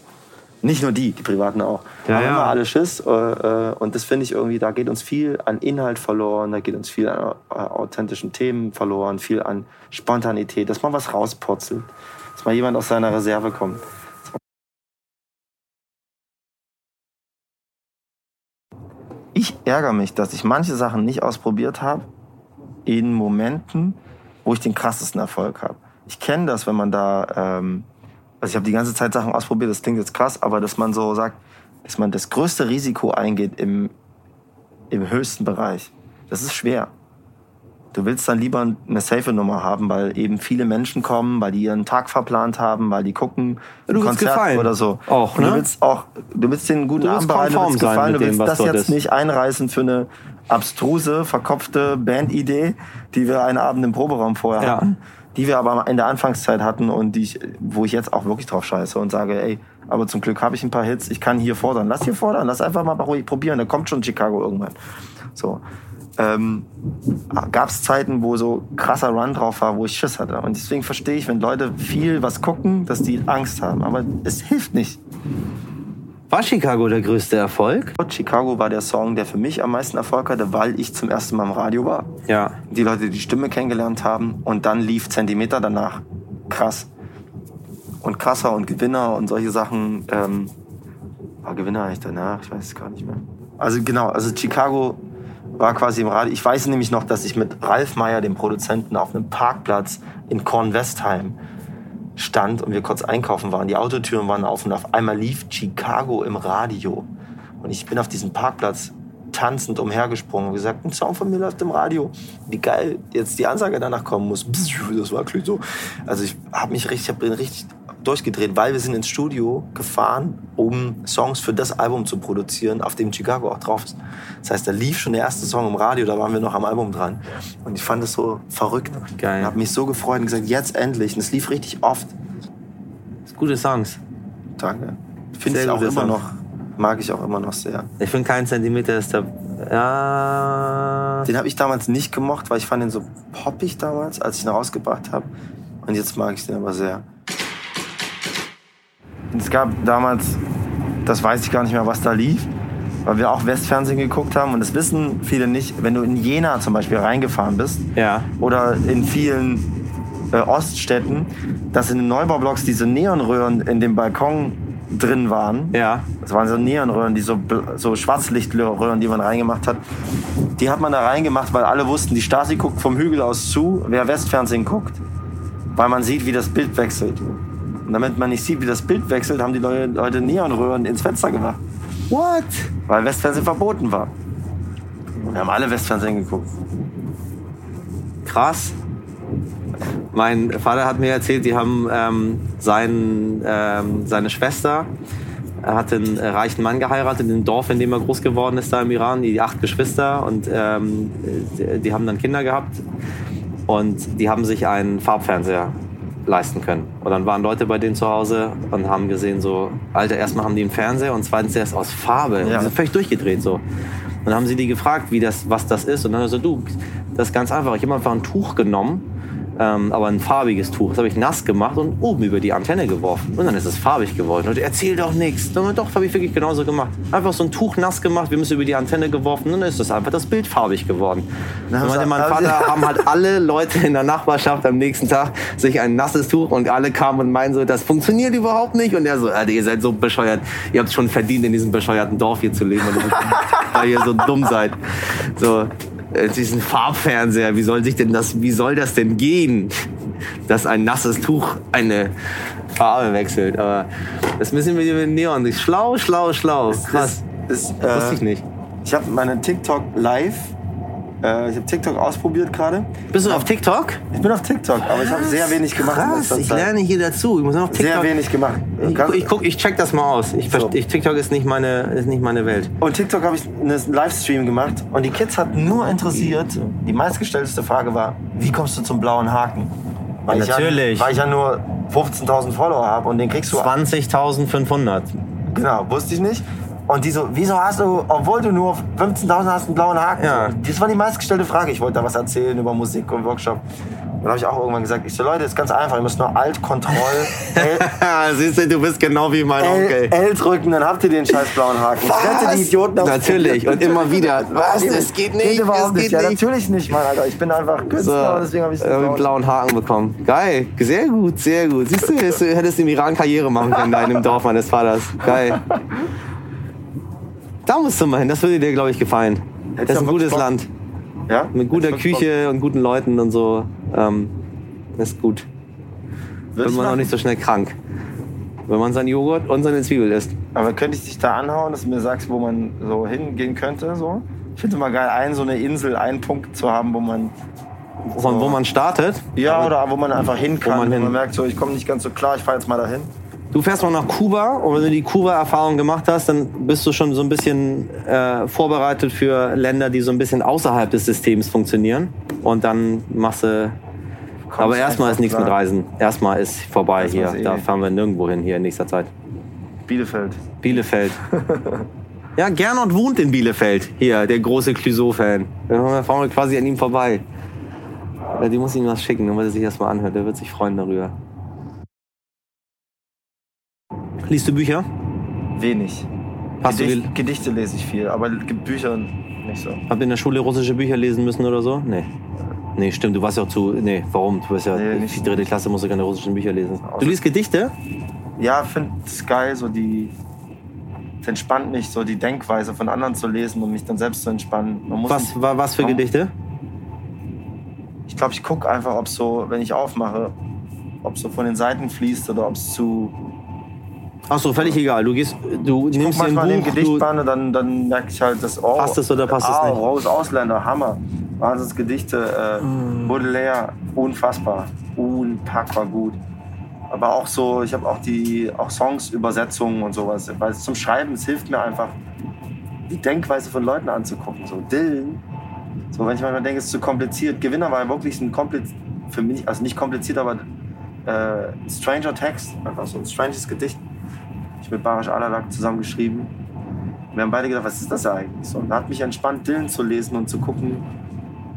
Nicht nur die, die Privaten auch. Ja, haben ja. immer alle Schiss. Äh, äh, und das finde ich irgendwie, da geht uns viel an Inhalt verloren, da geht uns viel an äh, authentischen Themen verloren, viel an Spontanität, dass man was rauspurzelt, dass mal jemand aus seiner Reserve kommt. Ich ärgere mich, dass ich manche Sachen nicht ausprobiert habe in Momenten, wo ich den krassesten Erfolg habe. Ich kenne das, wenn man da, ähm, also ich habe die ganze Zeit Sachen ausprobiert, das klingt jetzt krass, aber dass man so sagt, dass man das größte Risiko eingeht im, im höchsten Bereich, das ist schwer. Du willst dann lieber eine safe Nummer haben, weil eben viele Menschen kommen, weil die ihren Tag verplant haben, weil die gucken Du willst Konzert gefallen. oder so. Auch, Und ne? Du willst auch, du willst den guten Abend bereiten, du willst gefallen, du dem, willst was das jetzt ist. nicht einreißen für eine abstruse, verkopfte Bandidee, die wir einen Abend im Proberaum vorher Ja. hatten, die wir aber in der Anfangszeit hatten und die ich, wo ich jetzt auch wirklich drauf scheiße und sage, ey, aber zum Glück habe ich ein paar Hits, ich kann hier fordern. Lass hier fordern, lass einfach mal ruhig probieren, da kommt schon Chicago irgendwann. So. Ähm, gab es Zeiten, wo so krasser Run drauf war, wo ich Schiss hatte. Und deswegen verstehe ich, wenn Leute viel was gucken, dass die Angst haben. Aber es hilft nicht. War Chicago der größte Erfolg? Chicago war der Song, der für mich am meisten Erfolg hatte, weil ich zum ersten Mal im Radio war. Ja. Die Leute die Stimme kennengelernt haben und dann lief Zentimeter danach. Krass. Und krasser und Gewinner und solche Sachen. Ähm, war Gewinner eigentlich danach? Ich weiß es gar nicht mehr. Also genau, also Chicago war quasi im Radio. Ich weiß nämlich noch, dass ich mit Ralf Meyer, dem Produzenten, auf einem Parkplatz in Kornwestheim stand und wir kurz einkaufen waren. Die Autotüren waren und auf einmal lief Chicago im Radio. Und ich bin auf diesem Parkplatz tanzend umhergesprungen und gesagt, ein Song von mir läuft im Radio. Wie geil jetzt die Ansage danach kommen muss. Das war wirklich so. Also ich habe mich richtig, ich bin richtig durchgedreht, weil wir sind ins Studio gefahren, um Songs für das Album zu produzieren, auf dem Chicago auch drauf ist. Das heißt, da lief schon der erste Song im Radio, da waren wir noch am Album dran. Und ich fand es so verrückt. Geil. Und habe mich so gefreut und gesagt, jetzt endlich. Und es lief richtig oft. Gute Songs. Danke. Finde ich auch gute immer Songs. noch, mag ich auch immer noch sehr. Ich finde, kein Zentimeter ist der. Ja. Den habe ich damals nicht gemocht, weil ich fand den so poppig damals, als ich ihn rausgebracht habe. Und jetzt mag ich den aber sehr. Und es gab damals, das weiß ich gar nicht mehr, was da lief, weil wir auch Westfernsehen geguckt haben. Und das wissen viele nicht, wenn du in Jena zum Beispiel reingefahren bist Ja. oder in vielen äh, Oststädten, dass in den Neubaublocks diese Neonröhren in dem Balkon drin waren. Ja. Das waren so Neonröhren, die so, so Schwarzlichtröhren, die man reingemacht hat. Die hat man da reingemacht, weil alle wussten, die Stasi guckt vom Hügel aus zu, wer Westfernsehen guckt. Weil man sieht, wie das Bild wechselt. Und damit man nicht sieht, wie das Bild wechselt, haben die Leute, Neonröhren ins Fenster gemacht. What? Weil Westfernsehen verboten war. Wir haben alle Westfernsehen geguckt. Krass. Mein Vater hat mir erzählt, die haben ähm, sein, ähm, seine Schwester er hat einen äh, reichen Mann geheiratet in dem Dorf, in dem er groß geworden ist, da im Iran, die acht Geschwister und ähm, die, die haben dann Kinder gehabt und die haben sich einen Farbfernseher leisten können. Und dann waren Leute bei denen zu Hause und haben gesehen so, Alter, erstmal haben die einen Fernseher und zweitens der ist aus Farbe. Ja. Die sind völlig durchgedreht so. Und dann haben sie die gefragt, wie das, was das ist. Und dann hat er so, du, das ist ganz einfach. Ich habe einfach ein Tuch genommen, ähm, aber ein farbiges Tuch. Das habe ich nass gemacht und oben über die Antenne geworfen. Und dann ist es farbig geworden. Und erzähl doch nichts. Doch, habe ich wirklich genauso gemacht. Einfach so ein Tuch nass gemacht, wir müssen über die Antenne geworfen. Und dann ist das einfach das Bild farbig geworden. Sie- mein Vater, haben halt alle Leute in der Nachbarschaft am nächsten Tag sich ein nasses Tuch und alle kamen und meinen so, das funktioniert überhaupt nicht. Und er so, Alter, ihr seid so bescheuert. Ihr habt schon verdient, in diesem bescheuerten Dorf hier zu leben, weil ihr so dumm seid. So, äh, diesen Farbfernseher, wie soll sich denn das, wie soll das denn gehen, dass ein nasses Tuch eine Farbe wechselt? Aber das bisschen wie mit Neon. Schlau, schlau, schlau. Krass. Das, ist, Wusste ich äh, nicht. ich habe meine TikTok live Äh, ich habe TikTok ausprobiert gerade. Bist du auf TikTok? Ich bin auf TikTok, aber ich habe sehr wenig gemacht. Krass, ich lerne hier dazu. Ich muss auf TikTok. Sehr wenig gemacht. Ich, ich, guck, ich check das mal aus. Ich, So. ich, TikTok ist nicht, meine, ist nicht meine Welt. Und TikTok habe ich einen Livestream gemacht und die Kids hat nur interessiert. Die meistgestellteste Frage war, wie kommst du zum blauen Haken? Weil Natürlich. Ich ja, weil ich ja nur 15.000 Follower habe und den kriegst du 20.500. Genau, wusste ich nicht. Und die so, wieso hast du, obwohl du nur 15.000 hast, einen blauen Haken? Ja. So, Das war die meistgestellte Frage. Ich wollte da was erzählen über Musik und Workshop. Dann habe ich auch irgendwann gesagt, ich so, Leute, ist ganz einfach, ihr müsst nur Alt, Kontroll, L, Siehst du, du bist genau wie mein L, L drücken, dann habt ihr den scheiß blauen Haken. Ich rette die Idioten aus Natürlich. Und immer wieder. Was? Es geht nicht. Geht überhaupt es nicht. geht Ja, nicht. natürlich nicht, Mann, Alter. Ich bin einfach Künstler deswegen habe ich einen blauen Haken bekommen. Geil. Sehr gut, sehr gut. Siehst du, du hättest im Iran Karriere machen können, da in dem Dorf meines Vaters. Geil. Da musst du mal hin. Das würde dir, glaube ich, gefallen. Hättest Das ist ein gutes Bock? Land. Ja? Mit guter du Bock? Küche und guten Leuten und so. Ähm, das ist gut. Wird man auch nicht so schnell krank. Wenn man seinen Joghurt und seine Zwiebel isst. Aber könnte ich dich da anhauen, dass du mir sagst, wo man so hingehen könnte? So? Ich finde immer geil, ein, so eine Insel, einen Punkt zu haben, wo man. Von wo man startet. Ja, oder wo man einfach hin kann. man Wo hin- man merkt, so, ich komme nicht ganz so klar, ich fahre jetzt mal dahin. Du fährst mal nach Kuba und wenn du die Kuba-Erfahrung gemacht hast, dann bist du schon so ein bisschen äh, vorbereitet für Länder, die so ein bisschen außerhalb des Systems funktionieren. Und dann machst du. Aber erstmal ist nichts mit klar. Reisen. Erstmal ist vorbei Erstmal hier. ist eh- Da fahren wir nirgendwo hin hier in nächster Zeit. Bielefeld. Bielefeld. ja, Gernot wohnt in Bielefeld. Hier, der große Clouseau-Fan. Da fahren wir quasi an ihm vorbei. Die muss ihm was schicken, damit er sich das mal anhört. Der wird sich freuen darüber. Liest du Bücher? Wenig. Hast du Gedicht, gel- Gedichte lese ich viel, aber Bücher nicht so. Habt ihr in der Schule russische Bücher lesen müssen oder so? Nee. Nee, stimmt, du warst ja auch zu. Nee, warum? Du bist ja Nee, die nicht dritte Klasse, musst du keine russischen Bücher lesen. Du liest Gedichte? Ja, finde es geil, so die. Es entspannt mich, so die Denkweise von anderen zu lesen und mich dann selbst zu entspannen. Was, wa- was für? Gedichte? Ich glaube, ich gucke einfach, ob so, wenn ich aufmache, ob so von den Seiten fließt oder ob es zu. Ach so, völlig egal. Du gehst, du Ich guck nimmst ein manchmal in Buch, den Gedichtband und dann, dann merke ich halt, dass. Oh, Passt es oder passt es ah, nicht? Rose Ausländer, Hammer. Wahnsinnsgedichte. Äh, Mm. Baudelaire, unfassbar. Unpackbar gut. Aber auch so, ich habe auch die auch Songs, Übersetzungen und sowas. Weil zum Schreiben, es hilft mir einfach, die Denkweise von Leuten anzugucken. So Dylan. So, wenn ich manchmal denke, es ist zu kompliziert. Gewinner war wirklich ein kompliziert, für mich, also nicht kompliziert, aber äh, ein Stranger Text. Einfach so ein stranges Gedicht. Ich mit Barisch Alalak zusammen geschrieben. Wir haben beide gedacht, was ist das eigentlich? So, und hat mich entspannt, Dylan zu lesen und zu gucken.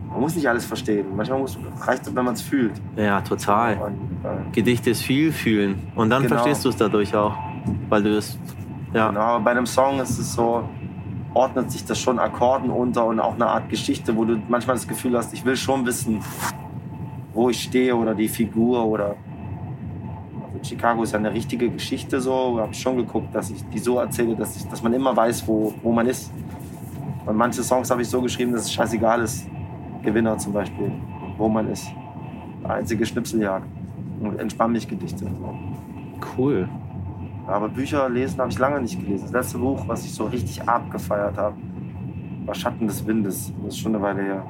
Man muss nicht alles verstehen. Manchmal muss, reicht es, wenn man es fühlt. Ja, total. Und, äh, Gedicht ist viel fühlen. Und dann Genau. verstehst du es dadurch auch. Weil du es. Ja. Genau, aber bei einem Song ist es so, ordnet sich das schon Akkorden unter und auch eine Art Geschichte, wo du manchmal das Gefühl hast, ich will schon wissen, wo ich stehe oder die Figur oder. Chicago ist ja eine richtige Geschichte so. Ich habe schon geguckt, dass ich die so erzähle, dass, ich, dass man immer weiß, wo, wo man ist. Und manche Songs habe ich so geschrieben, dass es scheißegal ist. Gewinner zum Beispiel, wo man ist. Einzige Schnipseljagd. Und entspann mich Gedichte. So. Cool. Aber Bücher lesen habe ich lange nicht gelesen. Das letzte Buch, was ich so richtig abgefeiert habe, war Schatten des Windes. Das ist schon eine Weile her.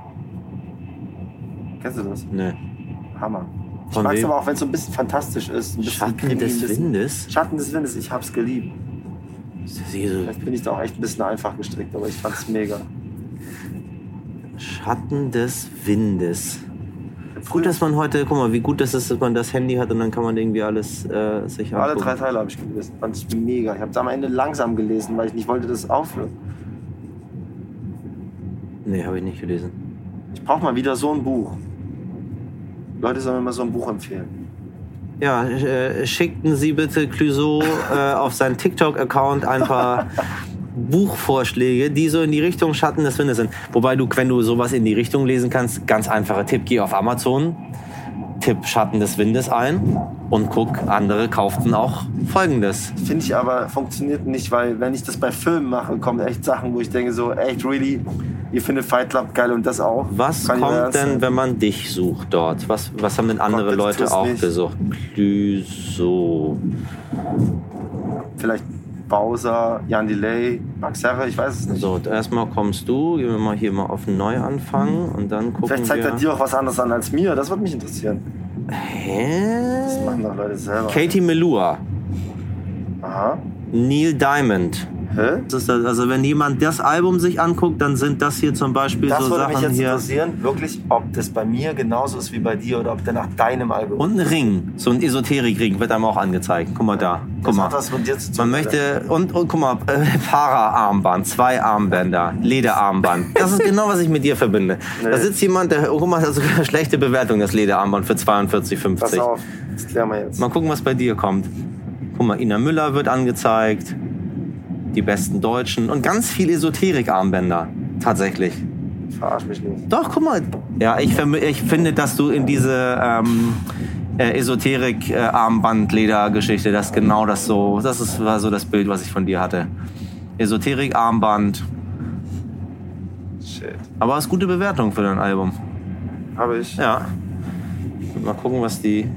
Kennst du das? Nee. Hammer. Ich mag es aber auch, wenn es so ein bisschen fantastisch ist. Ein bisschen Schatten Krimi, des Windes? Schatten des Windes, ich hab's geliebt. Vielleicht bin ich da auch echt ein bisschen einfach gestrickt, aber ich fand's mega. Schatten des Windes. Gut, dass man heute, guck mal, wie gut das ist, dass man das Handy hat und dann kann man irgendwie alles äh, sich Alle angucken. drei Teile habe ich gelesen. Fand ich mega. Ich habe es am Ende langsam gelesen, weil ich nicht wollte, dass es aufhört. Nee, habe ich nicht gelesen. Ich brauche mal wieder so ein Buch. Leute sollen mir mal so ein Buch empfehlen. Ja, äh, schickten Sie bitte Clouseau äh, auf seinen TikTok-Account ein paar Buchvorschläge, die so in die Richtung Schatten des Windes sind. Wobei du, wenn du sowas in die Richtung lesen kannst, ganz einfacher Tipp, geh auf Amazon, tipp Schatten des Windes ein und guck, andere kauften auch Folgendes. Finde ich aber funktioniert nicht, weil wenn ich das bei Filmen mache, kommen echt Sachen, wo ich denke so, echt really, ihr findet Fight Club geil und das auch. Was Kann kommt denn, wenn man dich sucht dort? Was, was haben denn andere Gott, Leute auch nicht. gesucht? Clouseau. Vielleicht Bowser, Jan Delay, Max Herre, ich weiß es nicht. So, erstmal kommst du, gehen wir mal hier mal auf Neuanfang und dann gucken Vielleicht zeigt wir... er dir auch was anderes an als mir. Das würde mich interessieren. Das Hä? machen doch Leute selber. Katie Melua, Aha. Neil Diamond. Hä? Das das, also wenn jemand das Album sich anguckt, dann sind das hier zum Beispiel Das so würde Sachen mich jetzt hier. interessieren, wirklich, ob das bei mir genauso ist wie bei dir oder ob der nach deinem Album. Und ein Ring, so ein Esoterik-Ring wird einem auch angezeigt. Guck mal da, guck das mal. hat was mit dir zu tun. Man möchte, und, und guck mal, äh, Fahrerarmband, zwei Armbänder, Lederarmband. Das ist genau, was ich mit dir verbinde. Da sitzt jemand, der, oh, guck mal, das ist sogar schlechte Bewertung, das Lederarmband für 42,50. Pass auf, das klären wir jetzt. Mal gucken, was bei dir kommt. Guck mal, Ina Müller wird angezeigt. Die besten Deutschen. Und ganz viel Esoterik-Armbänder. Tatsächlich. Verarsch mich nicht. Doch, guck mal. Ja, ich, ich finde, dass du in diese ähm, äh, Esoterik-Armband-Leder-Geschichte, das genau das so, das ist, war so das Bild, was ich von dir hatte. Esoterik-Armband. Shit. Aber es ist gute Bewertung für dein Album. Habe ich. Ja. Mal gucken, was die.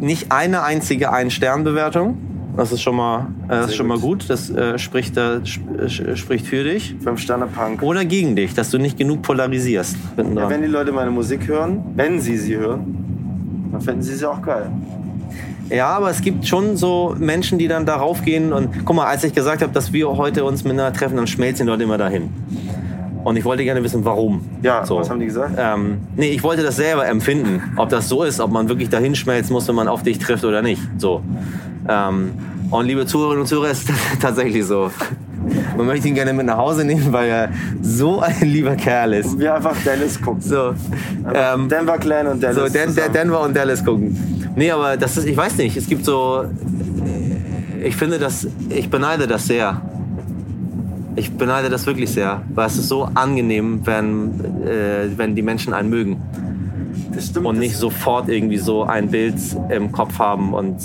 Nicht eine einzige Ein-Stern-Bewertung. Das ist schon mal, äh, ist schon mal gut. gut. Das äh, spricht, äh, sp äh, spricht für dich. Fünf Sterne Punk. Oder gegen dich, dass du nicht genug polarisierst. Ja, wenn die Leute meine Musik hören, wenn sie sie hören, dann finden sie sie auch geil. Ja, aber es gibt schon so Menschen, die dann darauf gehen und guck mal, als ich gesagt habe, dass wir heute uns miteinander treffen, dann schmelzen die Leute immer dahin. Und ich wollte gerne wissen, warum. Ja, so. was haben die gesagt? Ähm, nee, ich wollte das selber empfinden, ob das so ist, ob man wirklich dahin schmelzen muss, wenn man auf dich trifft oder nicht. So. Ähm, und liebe Zuhörerinnen und Zuhörer, ist tatsächlich so. Man möchte ihn gerne mit nach Hause nehmen, weil er so ein lieber Kerl ist. Wir einfach Dallas gucken. So. Ähm, Denver Clan und Dallas. so, Dan, Dan. Denver und Dallas gucken. Nee, aber das ist, ich weiß nicht, es gibt so, ich finde das, ich beneide das sehr. Ich beneide das wirklich sehr, weil es ist so angenehm, wenn, äh, wenn die Menschen einen mögen das stimmt. und nicht sofort irgendwie so ein Bild im Kopf haben und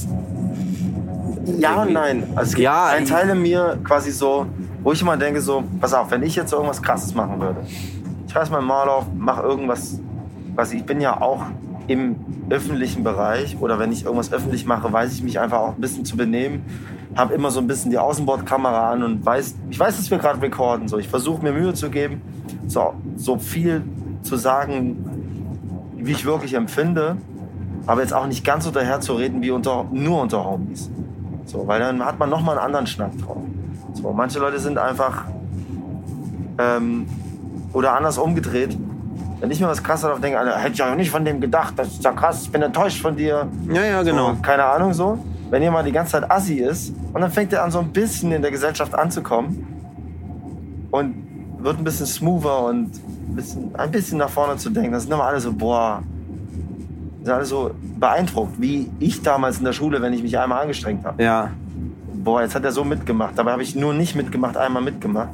Ja und nein. Also es gibt Ja, ein ich- Teil in mir quasi so, wo ich immer denke so, pass auf, wenn ich jetzt irgendwas krasses machen würde. Ich reiß mein Maul auf, mach irgendwas, quasi, ich bin ja auch im öffentlichen Bereich oder wenn ich irgendwas öffentlich mache, weiß ich mich einfach auch ein bisschen zu benehmen. Habe immer so ein bisschen die Außenbordkamera an und weiß, ich weiß, dass wir gerade recorden. So. Ich versuche mir Mühe zu geben, so, so viel zu sagen, wie ich wirklich empfinde, aber jetzt auch nicht ganz so daher zu reden wie unter, nur unter Homies. So, weil dann hat man nochmal einen anderen Schnack drauf. So, manche Leute sind einfach ähm, oder anders umgedreht. Wenn ich mir was krasses darauf denke, Alter, hätte ich ja nicht von dem gedacht, das ist ja krass, ich bin enttäuscht von dir. ja, ja, genau. So, keine Ahnung so. Wenn jemand die ganze Zeit assi ist und dann fängt er an, so ein bisschen in der Gesellschaft anzukommen und wird ein bisschen smoother und ein bisschen, ein bisschen nach vorne zu denken. Das sind immer alle so, boah, sind alle so beeindruckt, wie ich damals in der Schule, wenn ich mich einmal angestrengt habe. Ja, Boah, jetzt hat er so mitgemacht. Dabei habe ich nur nicht mitgemacht, einmal mitgemacht.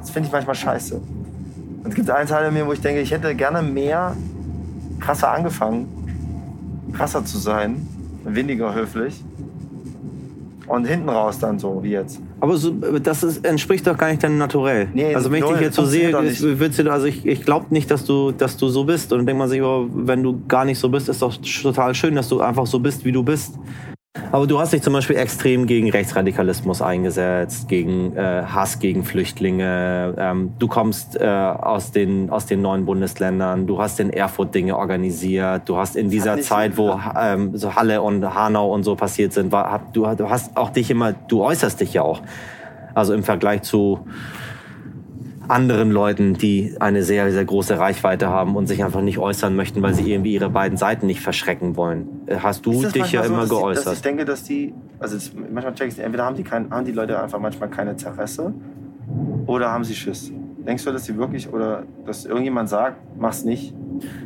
Das finde ich manchmal scheiße. Und es gibt einen Teil in mir, wo ich denke, ich hätte gerne mehr krasser angefangen, krasser zu sein, weniger höflich. Und hinten raus dann so, wie jetzt. Aber so, das ist, entspricht doch gar nicht deinem Naturell. Nee, also wenn ich dich jetzt so sehe, würdest du, also ich, ich glaube nicht, dass du, dass du so bist. Und dann denkt man sich, oh, wenn du gar nicht so bist, ist doch total schön, dass du einfach so bist, wie du bist. Aber du hast dich zum Beispiel extrem gegen Rechtsradikalismus eingesetzt, gegen äh, Hass gegen Flüchtlinge. Ähm, du kommst äh, aus, den, aus den neuen Bundesländern. Du hast in Erfurt Dinge organisiert. Du hast in dieser Zeit, wo ähm, so Halle und Hanau und so passiert sind, war, hab, du, du hast auch dich immer, du äußerst dich ja auch. Also im Vergleich zu anderen Leuten, die eine sehr, sehr große Reichweite haben und sich einfach nicht äußern möchten, weil sie irgendwie ihre beiden Seiten nicht verschrecken wollen. Äh, Hast du das dich ja immer so, dass geäußert. Die, dass ich denke, dass die, also es, manchmal check ich, entweder haben die, kein, haben die Leute einfach manchmal keine Interesse oder haben sie Schiss. Denkst du, dass die wirklich, oder dass irgendjemand sagt, mach's nicht,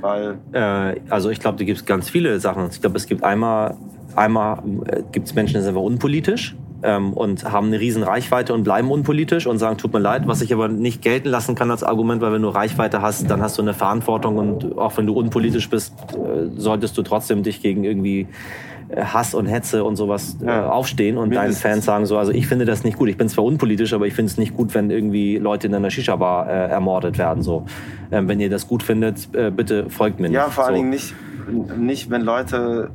weil Äh, also ich glaube, da gibt es ganz viele Sachen. Ich glaube, es gibt einmal, einmal äh, gibt es Menschen, die sind einfach unpolitisch ähm, und haben eine riesen Reichweite und bleiben unpolitisch und sagen, tut mir leid, was ich aber nicht gelten lassen kann als Argument, weil wenn du Reichweite hast, dann hast du eine Verantwortung und auch wenn du unpolitisch bist, äh, solltest du trotzdem dich gegen irgendwie äh, Hass und Hetze und sowas äh, Ja. aufstehen und deinen Mindestens. Fans sagen so, also ich finde das nicht gut. Ich bin zwar unpolitisch, aber ich finde es nicht gut, wenn irgendwie Leute in einer Shisha-Bar äh, ermordet werden. So, ähm, wenn ihr das gut findet, äh, bitte folgt mir nicht. Ja, vor allen so. Dingen nicht, nicht, wenn Leute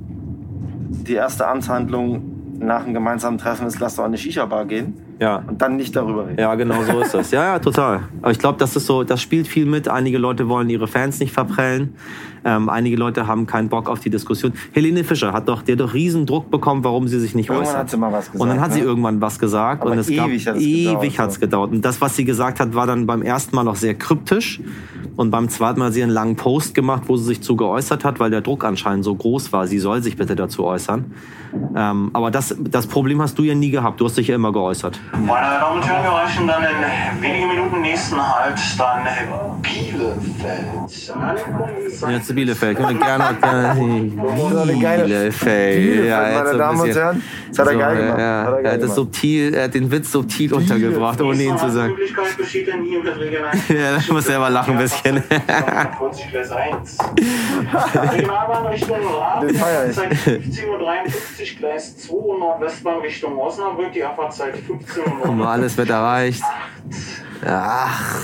die erste Amtshandlung nach einem gemeinsamen Treffen ist, lass doch an eine Shisha-Bar gehen Ja. und dann nicht darüber reden. Ja, genau so ist das. Ja, ja, total. Aber ich glaube, das ist so, das spielt viel mit. Einige Leute wollen ihre Fans nicht verprellen. Ähm, einige Leute haben keinen Bock auf die Diskussion. Helene Fischer hat doch, die hat doch riesen Druck bekommen, warum sie sich nicht Irgendwann äußert. hat sie mal was gesagt, Und dann hat sie ne? irgendwann was gesagt. Aber und es gab, ewig hat's gedauert, ewig hat's so. gedauert. Und das, was sie gesagt hat, war dann beim ersten Mal noch sehr kryptisch. Und beim zweiten Mal hat sie einen langen Post gemacht, wo sie sich zu geäußert hat, weil der Druck anscheinend so groß war. Sie soll sich bitte dazu äußern. Ähm, aber das, das Problem hast du ja nie gehabt. Du hast dich ja immer geäußert. Meine Damen und Herren, wir erreichen dann in wenigen Minuten nächsten Halt dann Bielefeld. Jetzt Bielefeld. Können wir gerne, gerne Bielefeld. Bielefeld, Ja, meine so Damen und Herren. Das hat er so, geil gemacht. Ja, Hat er geil er hat das subtil, er hat den Witz subtil untergebracht, ohne ihn zu sagen. Möglichkeit besteht dann hier mit Regel 1. Ja, da muss selber lachen ein bisschen. 40 Gleis 1. Regionalbahn Richtung ich. Zeit 15.53 Uhr, Gleis 2 und Nordwestbahn Richtung Osnabrück, die Abfahrtzeit 15 Uhr. Mal alles wird erreicht. Ach,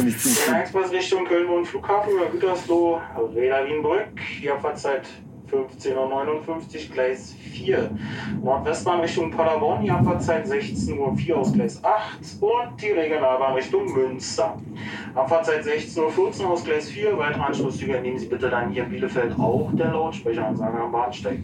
Richtung Köln und Flughafen über Gütersloh, Reda Wienbrück, die Abfahrtzeit 15.59 Uhr, Gleis 4. Nordwestbahn Richtung Paderborn, die Abfahrtzeit 16.04 Uhr aus Gleis 8 und die Regionalbahn Richtung Münster. Abfahrtzeit 16.14 Uhr aus Gleis 4. Weitere Anschlusszüge nehmen Sie bitte dann hier in Bielefeld auch der Lautsprecheransage am Bahnsteig.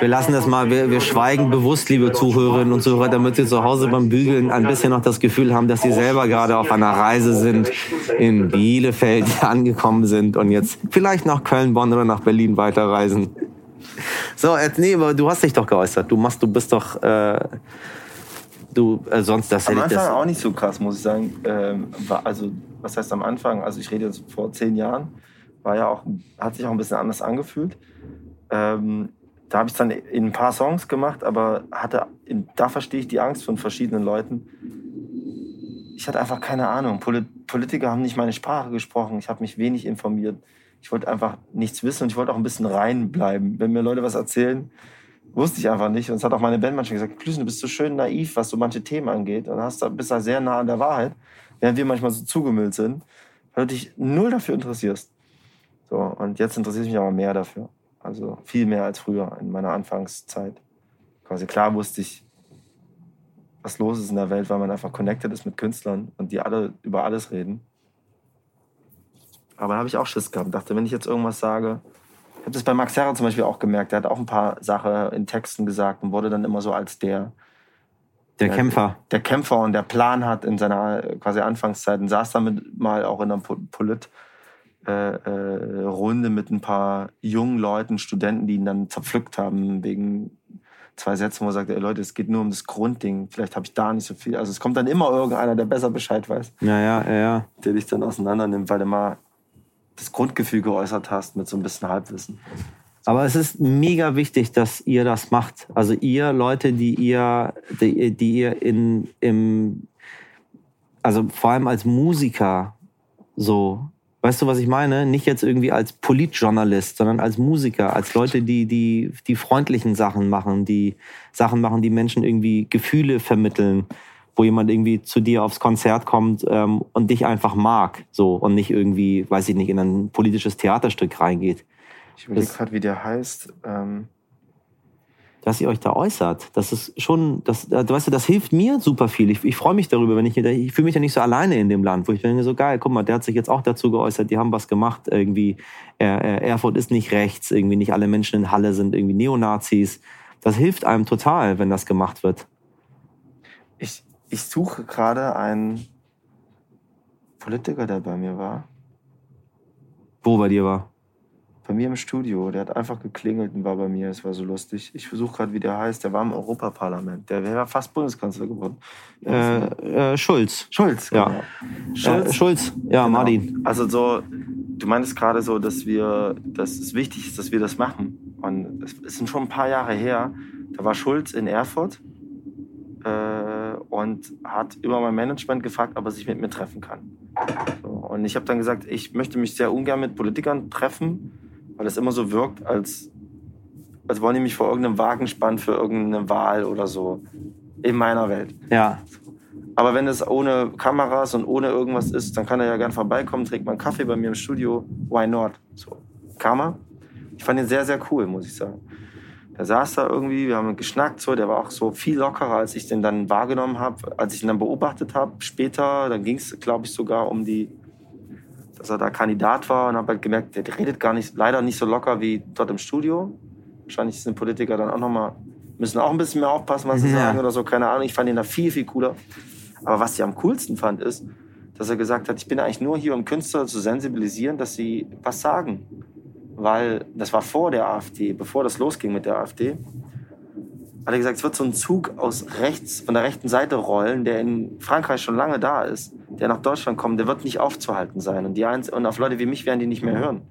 Wir lassen das mal, wir, wir schweigen bewusst, liebe Zuhörerinnen und Zuhörer, damit Sie zu Hause beim Bügeln ein bisschen noch das Gefühl haben, dass Sie selber gerade auf einer Reise sind, in Bielefeld angekommen sind und jetzt vielleicht nach Köln, Bonn oder nach Berlin weiterreisen. So, jetzt, nee, aber du hast dich doch geäußert. Du machst, du bist doch, äh, du, äh, sonst, das Am Anfang das. auch nicht so krass, muss ich sagen. Ähm, war, also, was heißt am Anfang? Also, ich rede jetzt vor zehn Jahren. War ja auch, hat sich auch ein bisschen anders angefühlt. Ähm, da habe ich dann in ein paar Songs gemacht, aber hatte, in, da verstehe ich die Angst von verschiedenen Leuten. Ich hatte einfach keine Ahnung. Polit Politiker haben nicht meine Sprache gesprochen. Ich habe mich wenig informiert. Ich wollte einfach nichts wissen und ich wollte auch ein bisschen reinbleiben. Wenn mir Leute was erzählen, wusste ich einfach nicht. Und es hat auch meine Band manchmal gesagt, Klüsen, du bist so schön naiv, was so manche Themen angeht. Und hast da, bist da sehr nah an der Wahrheit, während wir manchmal so zugemüllt sind, weil du dich null dafür interessierst. So, und jetzt interessiere ich mich aber mehr dafür. Also viel mehr als früher in meiner Anfangszeit. Quasi klar wusste ich, was los ist in der Welt, weil man einfach connected ist mit Künstlern und die alle über alles reden. Aber da habe ich auch Schiss gehabt. Dachte, wenn ich jetzt irgendwas sage, ich habe das bei Max Herrer zum Beispiel auch gemerkt. Der hat auch ein paar Sachen in Texten gesagt und wurde dann immer so als der, Der Kämpfer. der Kämpfer und der Plan hat in seiner äh, quasi Anfangszeit und saß damit mal auch in einer Po- Polit äh, äh, Runde mit ein paar jungen Leuten, Studenten, die ihn dann zerpflückt haben wegen zwei Sätzen, wo er sagt, ey Leute, es geht nur um das Grundding. Vielleicht habe ich da nicht so viel. Also es kommt dann immer irgendeiner, der besser Bescheid weiß, Ja, ja, ja, ja. der dich dann auseinander nimmt, weil du mal das Grundgefühl geäußert hast mit so ein bisschen Halbwissen. Aber es ist mega wichtig, dass ihr das macht. Also ihr Leute, die ihr, die, die ihr in, im, also vor allem als Musiker so, weißt du, was ich meine? Nicht jetzt irgendwie als Politjournalist, sondern als Musiker, als Leute, die, die, die freundlichen Sachen machen, die Sachen machen, die Menschen irgendwie Gefühle vermitteln, wo jemand irgendwie zu dir aufs Konzert kommt ähm, und dich einfach mag, so und nicht irgendwie, weiß ich nicht, in ein politisches Theaterstück reingeht. Ich überlege gerade, wie der heißt. Ähm, dass ihr euch da äußert. Das ist schon, das, äh, weißt du, das hilft mir super viel. Ich, ich freue mich darüber, wenn ich, ich fühle mich ja nicht so alleine in dem Land, wo ich denke, so geil, guck mal, der hat sich jetzt auch dazu geäußert, die haben was gemacht, irgendwie, äh, äh, Erfurt ist nicht rechts, irgendwie nicht alle Menschen in Halle sind irgendwie Neonazis. Das hilft einem total, wenn das gemacht wird. ich, ich suche gerade einen Politiker, der bei mir war. Wo bei dir war. Bei mir im Studio. Der hat einfach geklingelt und war bei mir. Es war so lustig. Ich versuche gerade, wie der heißt. Der war im Europaparlament. Der wäre fast Bundeskanzler geworden. Äh, äh, Schulz. Schulz, Ja. genau. Schulz, äh, Schulz. ja, Genau. Martin. Also so, du meinst gerade so, dass wir, dass es wichtig ist, dass wir das machen. Und es, es sind schon ein paar Jahre her. Da war Schulz in Erfurt äh, und hat über mein Management gefragt, ob er sich mit mir treffen kann. So, und ich habe dann gesagt, ich möchte mich sehr ungern mit Politikern treffen, weil es immer so wirkt, als, als wollen die mich vor irgendeinem Wagen spannen für irgendeine Wahl oder so. In meiner Welt. Ja. Aber wenn es ohne Kameras und ohne irgendwas ist, dann kann er ja gern vorbeikommen, trinkt mal einen Kaffee bei mir im Studio. Why not? So, er. Ich fand ihn sehr, sehr cool, muss ich sagen. Der saß da irgendwie, wir haben geschnackt, so, der war auch so viel lockerer, als ich den dann wahrgenommen habe, als ich ihn dann beobachtet habe. Später, dann ging es, glaube ich, sogar um die, dass er da Kandidat war und habe halt gemerkt, der redet gar nicht, leider nicht so locker wie dort im Studio. Wahrscheinlich sind Politiker dann auch nochmal, müssen auch ein bisschen mehr aufpassen, was sie Ja. sagen oder so, keine Ahnung. Ich fand ihn da viel, viel cooler. Aber was ich am coolsten fand, ist, dass er gesagt hat, ich bin eigentlich nur hier, um Künstler zu sensibilisieren, dass sie was sagen. Weil das war vor der AfD, bevor das losging mit der AfD. Hat er gesagt, es wird so ein Zug aus rechts, von der rechten Seite rollen, der in Frankreich schon lange da ist, der nach Deutschland kommt, der wird nicht aufzuhalten sein. Und, die Einz und auf Leute wie mich werden die nicht mehr hören,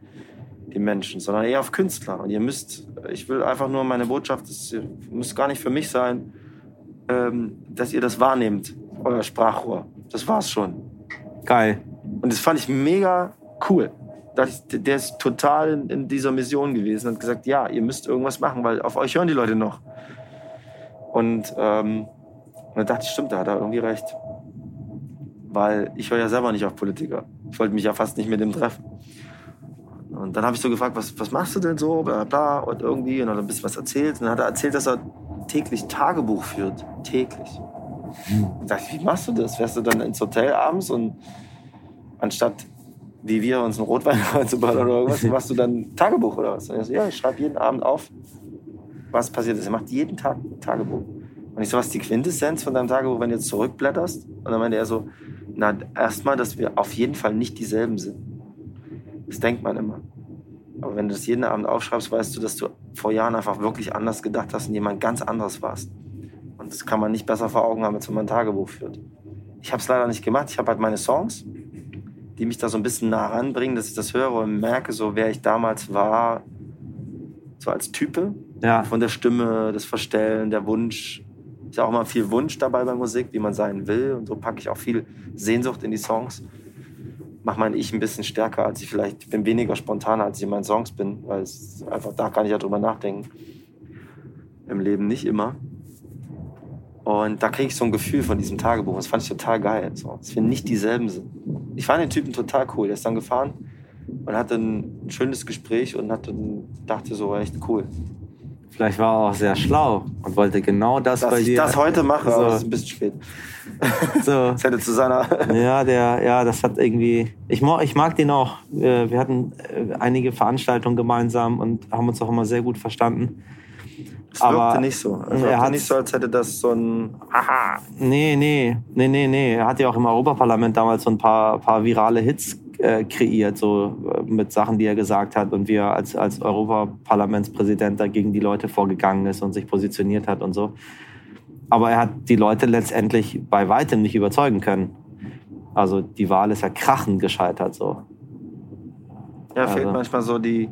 die Menschen, sondern eher auf Künstler. Und ihr müsst, ich will einfach nur meine Botschaft, das muss gar nicht für mich sein, ähm, dass ihr das wahrnehmt, euer Sprachrohr. Das war's schon. Geil. Und das fand ich mega cool. Der ist total in, in dieser Mission gewesen und hat gesagt, ja, ihr müsst irgendwas machen, weil auf euch hören die Leute noch. Und, ähm, und dann dachte ich, stimmt, da hat er irgendwie recht. Weil ich höre ja selber nicht auf Politiker. Ich wollte mich ja fast nicht mit dem treffen. Und dann habe ich so gefragt, was, was machst du denn so, bla bla, und irgendwie, und dann hat ein bisschen was erzählt. Und dann hat er erzählt, dass er täglich Tagebuch führt. Täglich. Und dachte ich, wie machst du das? Fährst du dann ins Hotel abends und anstatt wie wir uns einen Rotwein reinzuballern oder irgendwas, machst du dann Tagebuch oder was? Und er so, ja, ich schreibe jeden Abend auf, was passiert ist. Er macht jeden Tag ein Tagebuch. Und ich so, was ist die Quintessenz von deinem Tagebuch, wenn du jetzt zurückblätterst? Und dann meinte er so, na, erstmal, dass wir auf jeden Fall nicht dieselben sind. Das denkt man immer. Aber wenn du das jeden Abend aufschreibst, weißt du, dass du vor Jahren einfach wirklich anders gedacht hast und jemand ganz anderes warst. Und das kann man nicht besser vor Augen haben, als wenn man ein Tagebuch führt. Ich habe es leider nicht gemacht. Ich habe halt meine Songs, die mich da so ein bisschen nah ranbringen, dass ich das höre und merke, so wer ich damals war, so als Type. Ja. Von der Stimme, das Verstellen, der Wunsch. Ist ja auch immer viel Wunsch dabei bei Musik, wie man sein will. Und so packe ich auch viel Sehnsucht in die Songs. Mach mein Ich ein bisschen stärker, als ich vielleicht, ich bin weniger spontaner, als ich in meinen Songs bin, weil es einfach, da kann ich ja drüber nachdenken. Im Leben nicht immer. Und da kriege ich so ein Gefühl von diesem Tagebuch. Das fand ich total geil. So, dass wir nicht dieselben sind. Ich fand den Typen total cool. Der ist dann gefahren und hatte ein schönes Gespräch und hatte, dachte so, echt cool. Vielleicht war er auch sehr schlau und wollte genau das Dass bei ich dir. das heute mache, So. aber es ist ein bisschen spät. So. Das hätte zu seiner. Ja, der, ja, das hat irgendwie. Ich, ich mag den auch. Wir hatten äh, einige Veranstaltungen gemeinsam und haben uns auch immer sehr gut verstanden. Es Aber wirkte nicht so. Es er wirkte nicht so, als hätte das so ein. Haha. Nee, nee, nee, nee, nee. Er hat ja auch im Europaparlament damals so ein paar, paar virale Hits äh, kreiert, so äh, mit Sachen, die er gesagt hat und wie er als, als Europaparlamentspräsident da gegen die Leute vorgegangen ist und sich positioniert hat und so. Aber er hat die Leute letztendlich bei weitem nicht überzeugen können. Also die Wahl ist ja krachend gescheitert so. Ja, fehlt Also- manchmal so die.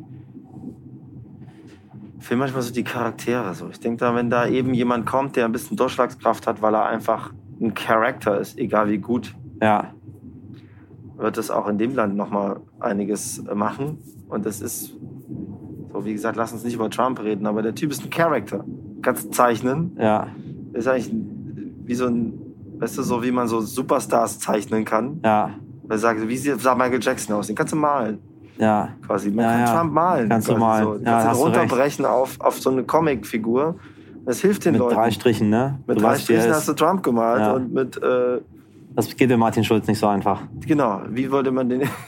Fehlen manchmal so die Charaktere. So. Ich denke da, wenn da eben jemand kommt, der ein bisschen Durchschlagskraft hat, weil er einfach ein Charakter ist, egal wie gut, Ja, wird es auch in dem Land nochmal einiges machen. Und das ist, so wie gesagt, lass uns nicht über Trump reden, aber der Typ ist ein Charakter. Kannst zeichnen. ja, Ist eigentlich wie so ein, weißt du, so wie man so Superstars zeichnen kann. ja, Weil sagt, wie sieht sah Michael Jackson aus? Den kannst du malen. ja. Quasi. Man Ja, kann ja. Trump malen. Kannst du malen. So. Ja, kannst du recht. runterbrechen auf, auf so eine Comicfigur. Das hilft den Mit Leuten. drei Strichen, ne? mit Du drei Strichen hast du Trump gemalt Ja. und mit, äh, Das geht mit Martin Schulz nicht so einfach. genau, wie wollte man den.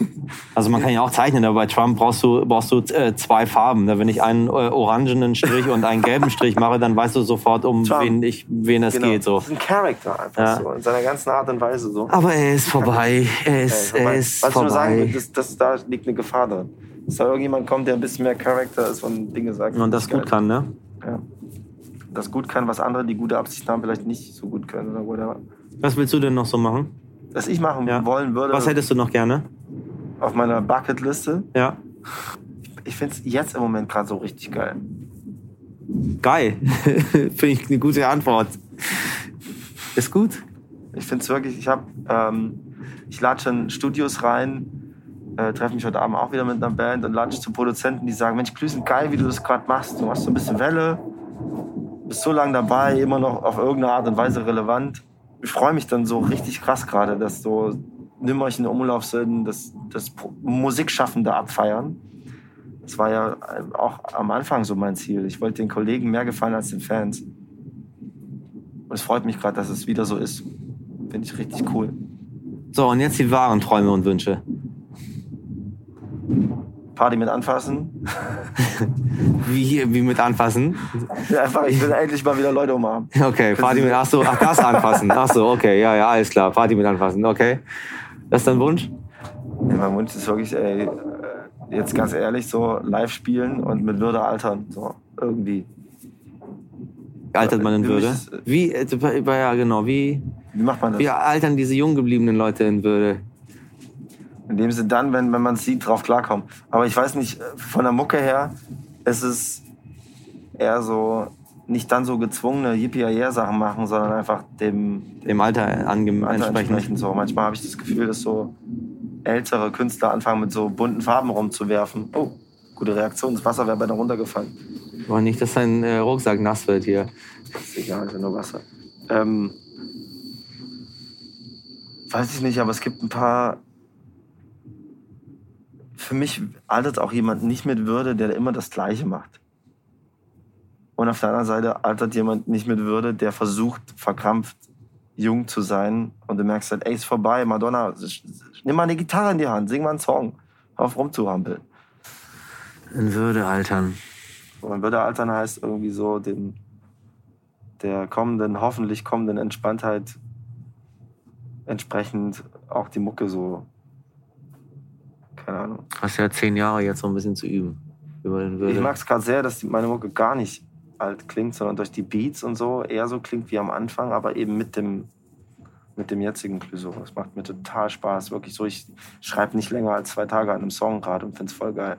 Also man kann ja auch zeichnen, aber bei Trump brauchst du, brauchst du äh, zwei Farben. ne? Wenn ich einen äh, orangenen Strich und einen gelben Strich mache, dann weißt du sofort, um Trump. wen, ich, wen es genau. geht. So. Das ist ein Charakter einfach Ja. so. In seiner ganzen Art und Weise so. Aber er ist vorbei. Er ist, er ist was ich nur sagen will, vorbei. das, das, da liegt eine Gefahr drin. Dass da irgendjemand kommt, der ein bisschen mehr Charakter ist und Dinge sagt. Und das geil. gut kann, ne? Ja. Das gut kann, was andere, die gute Absichten haben, vielleicht nicht so gut können oder whatever. Was willst du denn noch so machen? Was ich machen Ja. wollen würde Was hättest du noch gerne? auf meiner Bucketliste, Ja. ich finde es jetzt im Moment gerade so richtig geil. Geil. Finde ich eine gute Antwort. Ist gut. Ich finde es wirklich, ich habe, ähm, ich latsche in Studios rein, äh, treffe mich heute Abend auch wieder mit einer Band und latsche zu Produzenten, die sagen, Mensch, Klüsen, geil, wie du das gerade machst. Du machst so ein bisschen Welle, bist so lange dabei, immer noch auf irgendeine Art und Weise relevant. Ich freue mich dann so richtig krass gerade, dass so Nimmerchen im Umlauf sind, dass Pro- Musikschaffende abfeiern. Das war ja auch am Anfang so mein Ziel. Ich wollte den Kollegen mehr gefallen als den Fans. Und es freut mich gerade, dass es wieder so ist. Finde ich richtig cool. So, und jetzt die wahren Träume und Wünsche. Party mit anfassen. Wie, wie mit anfassen? Ja, Einfach, ich will endlich mal wieder Leute umarmen. Okay, Party mit, ach so, ach, das anfassen. Ach so, okay, ja, ja, alles klar. Party mit anfassen, okay. Das ist dein Wunsch? Ja, mein Wunsch ist wirklich, ey, äh, jetzt ganz ehrlich, so live spielen und mit Würde altern. So, irgendwie. Altert man in Würde? ist- Wie, äh, ja, genau, wie, Wie macht man das? wie altern diese jung gebliebenen Leute in Würde? Indem sie dann, wenn, wenn man es sieht, drauf klarkommen. Aber ich weiß nicht, von der Mucke her ist es eher so, nicht dann so gezwungene Yippie-Sachen machen, sondern einfach dem, Dem Alter ange Alter entsprechend. So. Manchmal habe ich das Gefühl, dass so ältere Künstler anfangen, mit so bunten Farben rumzuwerfen. Oh, gute Reaktion, das Wasser wäre beinahe runtergefallen. Aber nicht, dass dein äh, Rucksack nass wird hier. Ist egal, ist ja nur Wasser. Ähm, weiß ich nicht, aber es gibt ein paar. Für mich altert auch jemand nicht mit Würde, der immer das Gleiche macht. Und auf der anderen Seite altert jemand nicht mit Würde, der versucht, verkrampft jung zu sein. Und du merkst halt, ey, ist vorbei, Madonna, nimm mal eine Gitarre in die Hand, sing mal einen Song. Hör auf rumzuhampeln. In Würde altern. Und Würde altern heißt irgendwie so, den, der kommenden, hoffentlich kommenden Entspanntheit entsprechend auch die Mucke so, keine Ahnung. Hast ja zehn Jahre jetzt so ein bisschen zu üben. Über den Würde. Ich mag es gerade sehr, dass meine Mucke gar nicht alt klingt, sondern durch die Beats und so eher so klingt wie am Anfang, aber eben mit dem, mit dem jetzigen Clouseau. Das macht mir total Spaß. Wirklich so, ich schreibe nicht länger als zwei Tage an einem Song gerade und finde es voll geil.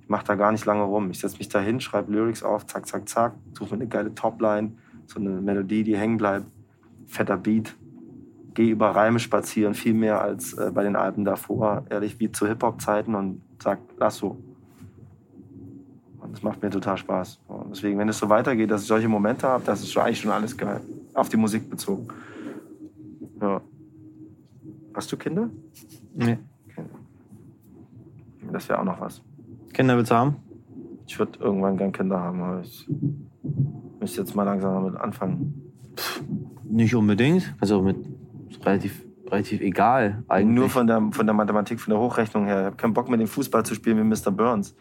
Ich mache da gar nicht lange rum. Ich setze mich da hin, schreibe Lyrics auf, zack, zack, zack, suche mir eine geile Topline, so eine Melodie, die hängen bleibt, fetter Beat. Gehe über Reime spazieren, viel mehr als äh, bei den Alben davor, ehrlich wie zu Hip-Hop-Zeiten und sag, lass so. Und das macht mir total Spaß. Und deswegen, wenn es so weitergeht, dass ich solche Momente habe, das ist schon eigentlich schon alles geil. Auf die Musik bezogen. Ja. Hast du Kinder? Nee. Das wäre auch noch was. Kinder willst du haben? Ich würde irgendwann gern Kinder haben, aber ich müsste jetzt mal langsam damit anfangen. Nicht unbedingt. Also mit ist relativ, relativ egal eigentlich. Nur von der, von der Mathematik, von der Hochrechnung her. Ich habe keinen Bock mit dem Fußball zu spielen wie Mr. Burns.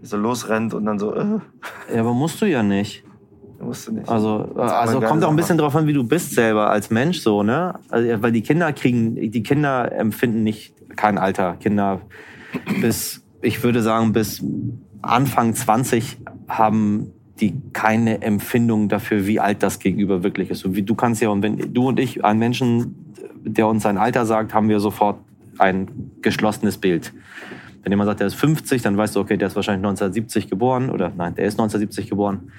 Der so losrennt und dann so, äh, ja, aber musst du ja nicht. musst du nicht. Also, also kommt auch ein bisschen drauf an, wie du bist selber als Mensch so, ne? Also, weil die Kinder kriegen, die Kinder empfinden nicht kein Alter. Kinder bis, ich würde sagen, bis Anfang 20 haben die keine Empfindung dafür, wie alt das Gegenüber wirklich ist. So wie du kannst ja, und wenn du und ich einen Menschen, der uns sein Alter sagt, haben wir sofort ein geschlossenes Bild. Wenn jemand sagt, der ist 50, dann weißt du, okay, der ist wahrscheinlich 1970 geboren oder nein, der ist 1970 geboren.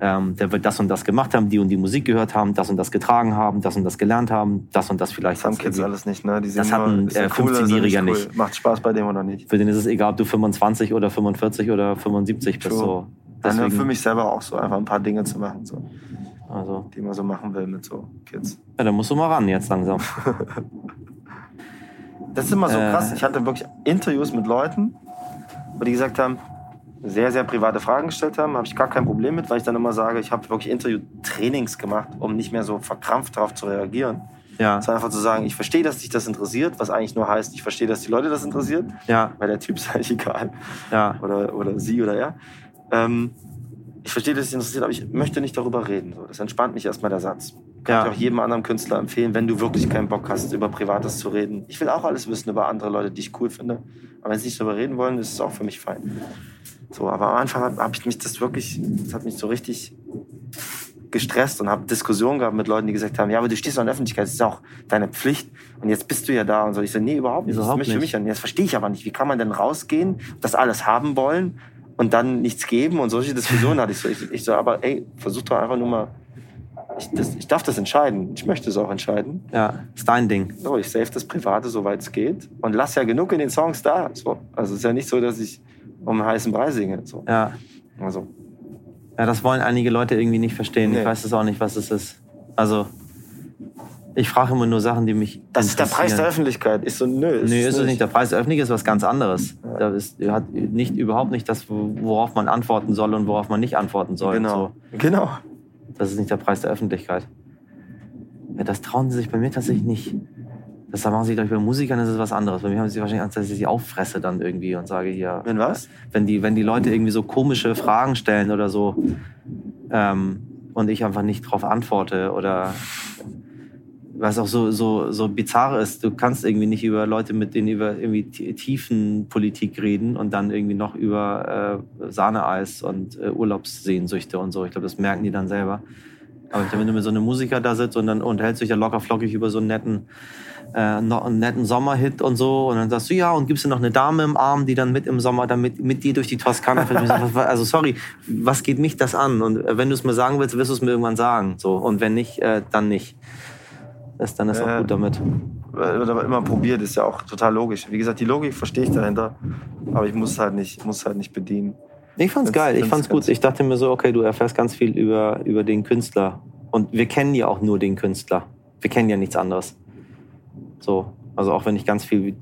Ähm, der wird das und das gemacht haben, die und die Musik gehört haben, das und das getragen haben, das und das gelernt haben, das und das vielleicht. Das haben Kids alles nicht, ne? Das hat ein, äh, cool oder ist er 15-Jähriger cool? nicht. Macht Spaß bei dem oder nicht? Für den ist es egal, ob du 25 oder 45 oder 75 bist. True. So. Dann Deswegen, für mich selber auch so, einfach ein paar Dinge zu machen, so, also, die man so machen will mit so Kids. ja, da musst du mal ran jetzt langsam. Das ist immer so Äh. krass. Ich hatte wirklich Interviews mit Leuten, wo die gesagt haben, sehr, sehr private Fragen gestellt haben, habe ich gar kein Problem mit, weil ich dann immer sage, ich habe wirklich Interview-Trainings gemacht, um nicht mehr so verkrampft darauf zu reagieren. Ja, Sondern einfach zu sagen, ich verstehe, dass dich das interessiert, was eigentlich nur heißt, ich verstehe, dass die Leute das interessiert, ja, weil der Typ ist eigentlich egal. ja. Oder, oder sie oder er. Ähm, ich verstehe, dass es interessiert, aber ich möchte nicht darüber reden. So. Das entspannt mich erstmal der Satz. Kann Ja. ich auch jedem anderen Künstler empfehlen, wenn du wirklich keinen Bock hast, über Privates zu reden. Ich will auch alles wissen über andere Leute, die ich cool finde. Aber wenn sie nicht darüber reden wollen, ist es auch für mich fein. So, aber am Anfang habe hab ich mich das wirklich, das hat mich so richtig gestresst und habe Diskussionen gehabt mit Leuten, die gesagt haben, ja, aber du stehst in der Öffentlichkeit, das ist auch deine Pflicht und jetzt bist du ja da und so. Ich so, nee, überhaupt nicht. Überhaupt das ist für mich an. Das verstehe ich aber nicht. Wie kann man denn rausgehen, das alles haben wollen und dann nichts geben und solche Diskussionen hatte ich so. Ich, ich so, aber ey, versuch doch einfach nur mal, ich, das, ich darf das entscheiden. Ich möchte es auch entscheiden. Ja, ist dein Ding. So, ich save das Private, soweit es geht und lass ja genug in den Songs da. So. Also es ist ja nicht so, dass ich um einen heißen Brei singe. So. Ja. Also, ja, das wollen einige Leute irgendwie nicht verstehen. Nee. Ich weiß es auch nicht, was es ist. Also, Ich frage immer nur Sachen, die mich Das ist der Preis der. Öffentlichkeit. Ich so, nö. Nee, ist es nicht. Der Preis der Öffentlichkeit ist was ganz anderes. Da ist, hat nicht, überhaupt nicht das, worauf man antworten soll und worauf man nicht antworten soll. Genau. So. Genau. Das ist nicht der Preis der Öffentlichkeit. Ja, das trauen sie sich bei mir tatsächlich nicht. Das machen sie, glaube ich, bei Musikern ist es was anderes. Bei mir haben sie wahrscheinlich Angst, dass ich sie auffresse dann irgendwie und sage hier. Wenn was? Wenn die, wenn die Leute irgendwie so komische Fragen stellen oder so ähm, und ich einfach nicht drauf antworte oder was auch so, so, so bizarr ist, du kannst irgendwie nicht über Leute, mit denen über irgendwie t- Tiefenpolitik reden und dann irgendwie noch über äh, Sahneeis und äh, Urlaubssehnsüchte und so. Ich glaube, das merken die dann selber. Aber wenn du mit so einem Musiker da sitzt und dann unterhältst du dich ja locker flockig über so einen netten, äh, noch einen netten Sommerhit und so und dann sagst du, ja, und gibst du noch eine Dame im Arm, die dann mit im Sommer dann mit, mit dir durch die Toskana fährt. Also sorry, was geht mich das an? Und äh, wenn du es mir sagen willst, wirst du es mir irgendwann sagen. So. Und wenn nicht, äh, dann nicht. Das, dann ist auch gut damit. Wird aber immer probiert, ist ja auch total logisch. Wie gesagt, die Logik verstehe ich dahinter. Aber ich muss halt nicht, muss halt nicht bedienen. Ich fand's geil, ich fand's gut. Ich dachte mir so, okay, du erfährst ganz viel über, über den Künstler. Und wir kennen ja auch nur den Künstler. Wir kennen ja nichts anderes. So. Also auch wenn ich ganz viel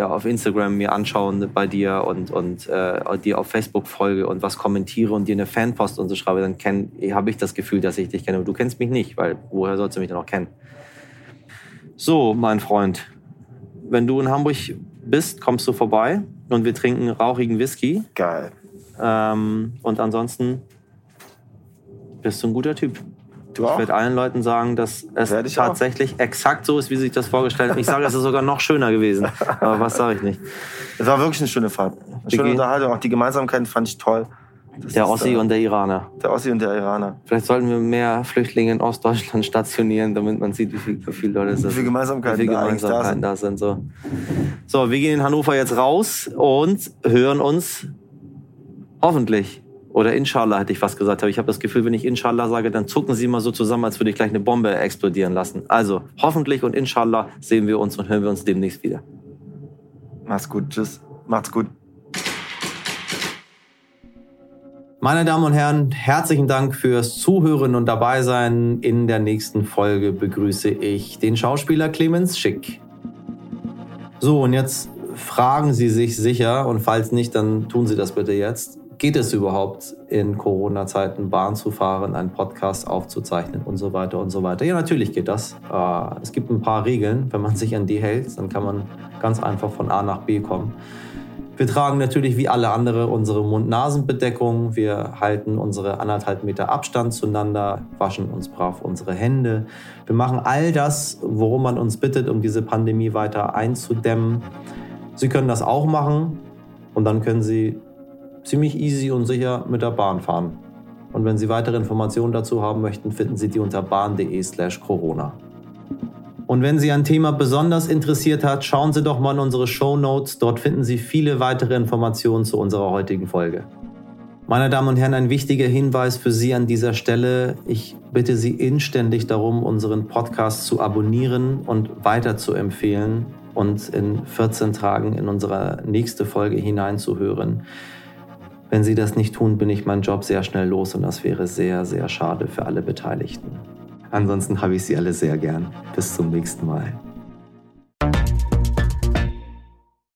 auf Instagram mir anschaue bei dir und, und äh, dir auf Facebook folge und was kommentiere und dir eine Fanpost und so schreibe, dann habe ich das Gefühl, dass ich dich kenne. Aber du kennst mich nicht, weil woher sollst du mich denn auch kennen? So, mein Freund, wenn du in Hamburg bist, kommst du vorbei und wir trinken rauchigen Whisky. Geil. Ähm, und ansonsten bist du ein guter Typ. Du Ich auch? werde allen Leuten sagen, dass es Werd ich auch. tatsächlich exakt so ist, wie sie sich das vorgestellt haben. Ich sage, es ist sogar noch schöner gewesen. Aber was sage ich nicht? Es war wirklich eine schöne Fahrt. Eine schöne Unterhaltung. Auch die Gemeinsamkeiten fand ich toll. Das Der Ossi äh, und der Iraner. der Ossi und der Iraner. Vielleicht sollten wir mehr Flüchtlinge in Ostdeutschland stationieren, damit man sieht, wie, viel, wie viele Leute es Wie ist. viele Gemeinsamkeiten wie viele da eigentlich da Gemeinsamkeiten sind. da sind. So. so, wir gehen in Hannover jetzt raus und hören uns hoffentlich. Oder Inshallah hätte ich fast gesagt. Aber ich habe das Gefühl, wenn ich Inshallah sage, dann zucken sie mal so zusammen, als würde ich gleich eine Bombe explodieren lassen. Also, hoffentlich und Inshallah sehen wir uns und hören wir uns demnächst wieder. Mach's gut. Tschüss. Macht's gut. Meine Damen und Herren, herzlichen Dank fürs Zuhören und dabei sein. In der nächsten Folge begrüße ich den Schauspieler Clemens Schick. So, und jetzt fragen Sie sich sicher, und falls nicht, dann tun Sie das bitte jetzt. Geht es überhaupt in Corona-Zeiten Bahn zu fahren, einen Podcast aufzuzeichnen und so weiter und so weiter? Ja, natürlich geht das. Äh, Es gibt ein paar Regeln. Wenn man sich an die hält, dann kann man ganz einfach von A nach B kommen. Wir tragen natürlich wie alle andere unsere Mund-Nasen-Bedeckung. Wir halten unsere anderthalb Meter Abstand zueinander, waschen uns brav unsere Hände. Wir machen all das, worum man uns bittet, um diese Pandemie weiter einzudämmen. Sie können das auch machen und dann können Sie ziemlich easy und sicher mit der Bahn fahren. Und wenn Sie weitere Informationen dazu haben möchten, finden Sie die unter bahn.de/slash Corona. Und wenn Sie ein Thema besonders interessiert hat, schauen Sie doch mal in unsere Show Notes. Dort finden Sie viele weitere Informationen zu unserer heutigen Folge. Meine Damen und Herren, ein wichtiger Hinweis für Sie an dieser Stelle. Ich bitte Sie inständig darum, unseren Podcast zu abonnieren und weiter zu empfehlen und in 14 Tagen in unsere nächste Folge hineinzuhören. Wenn Sie das nicht tun, bin ich meinen Job sehr schnell los und das wäre sehr, sehr schade für alle Beteiligten. Ansonsten habe ich Sie alle sehr gern. Bis zum nächsten Mal.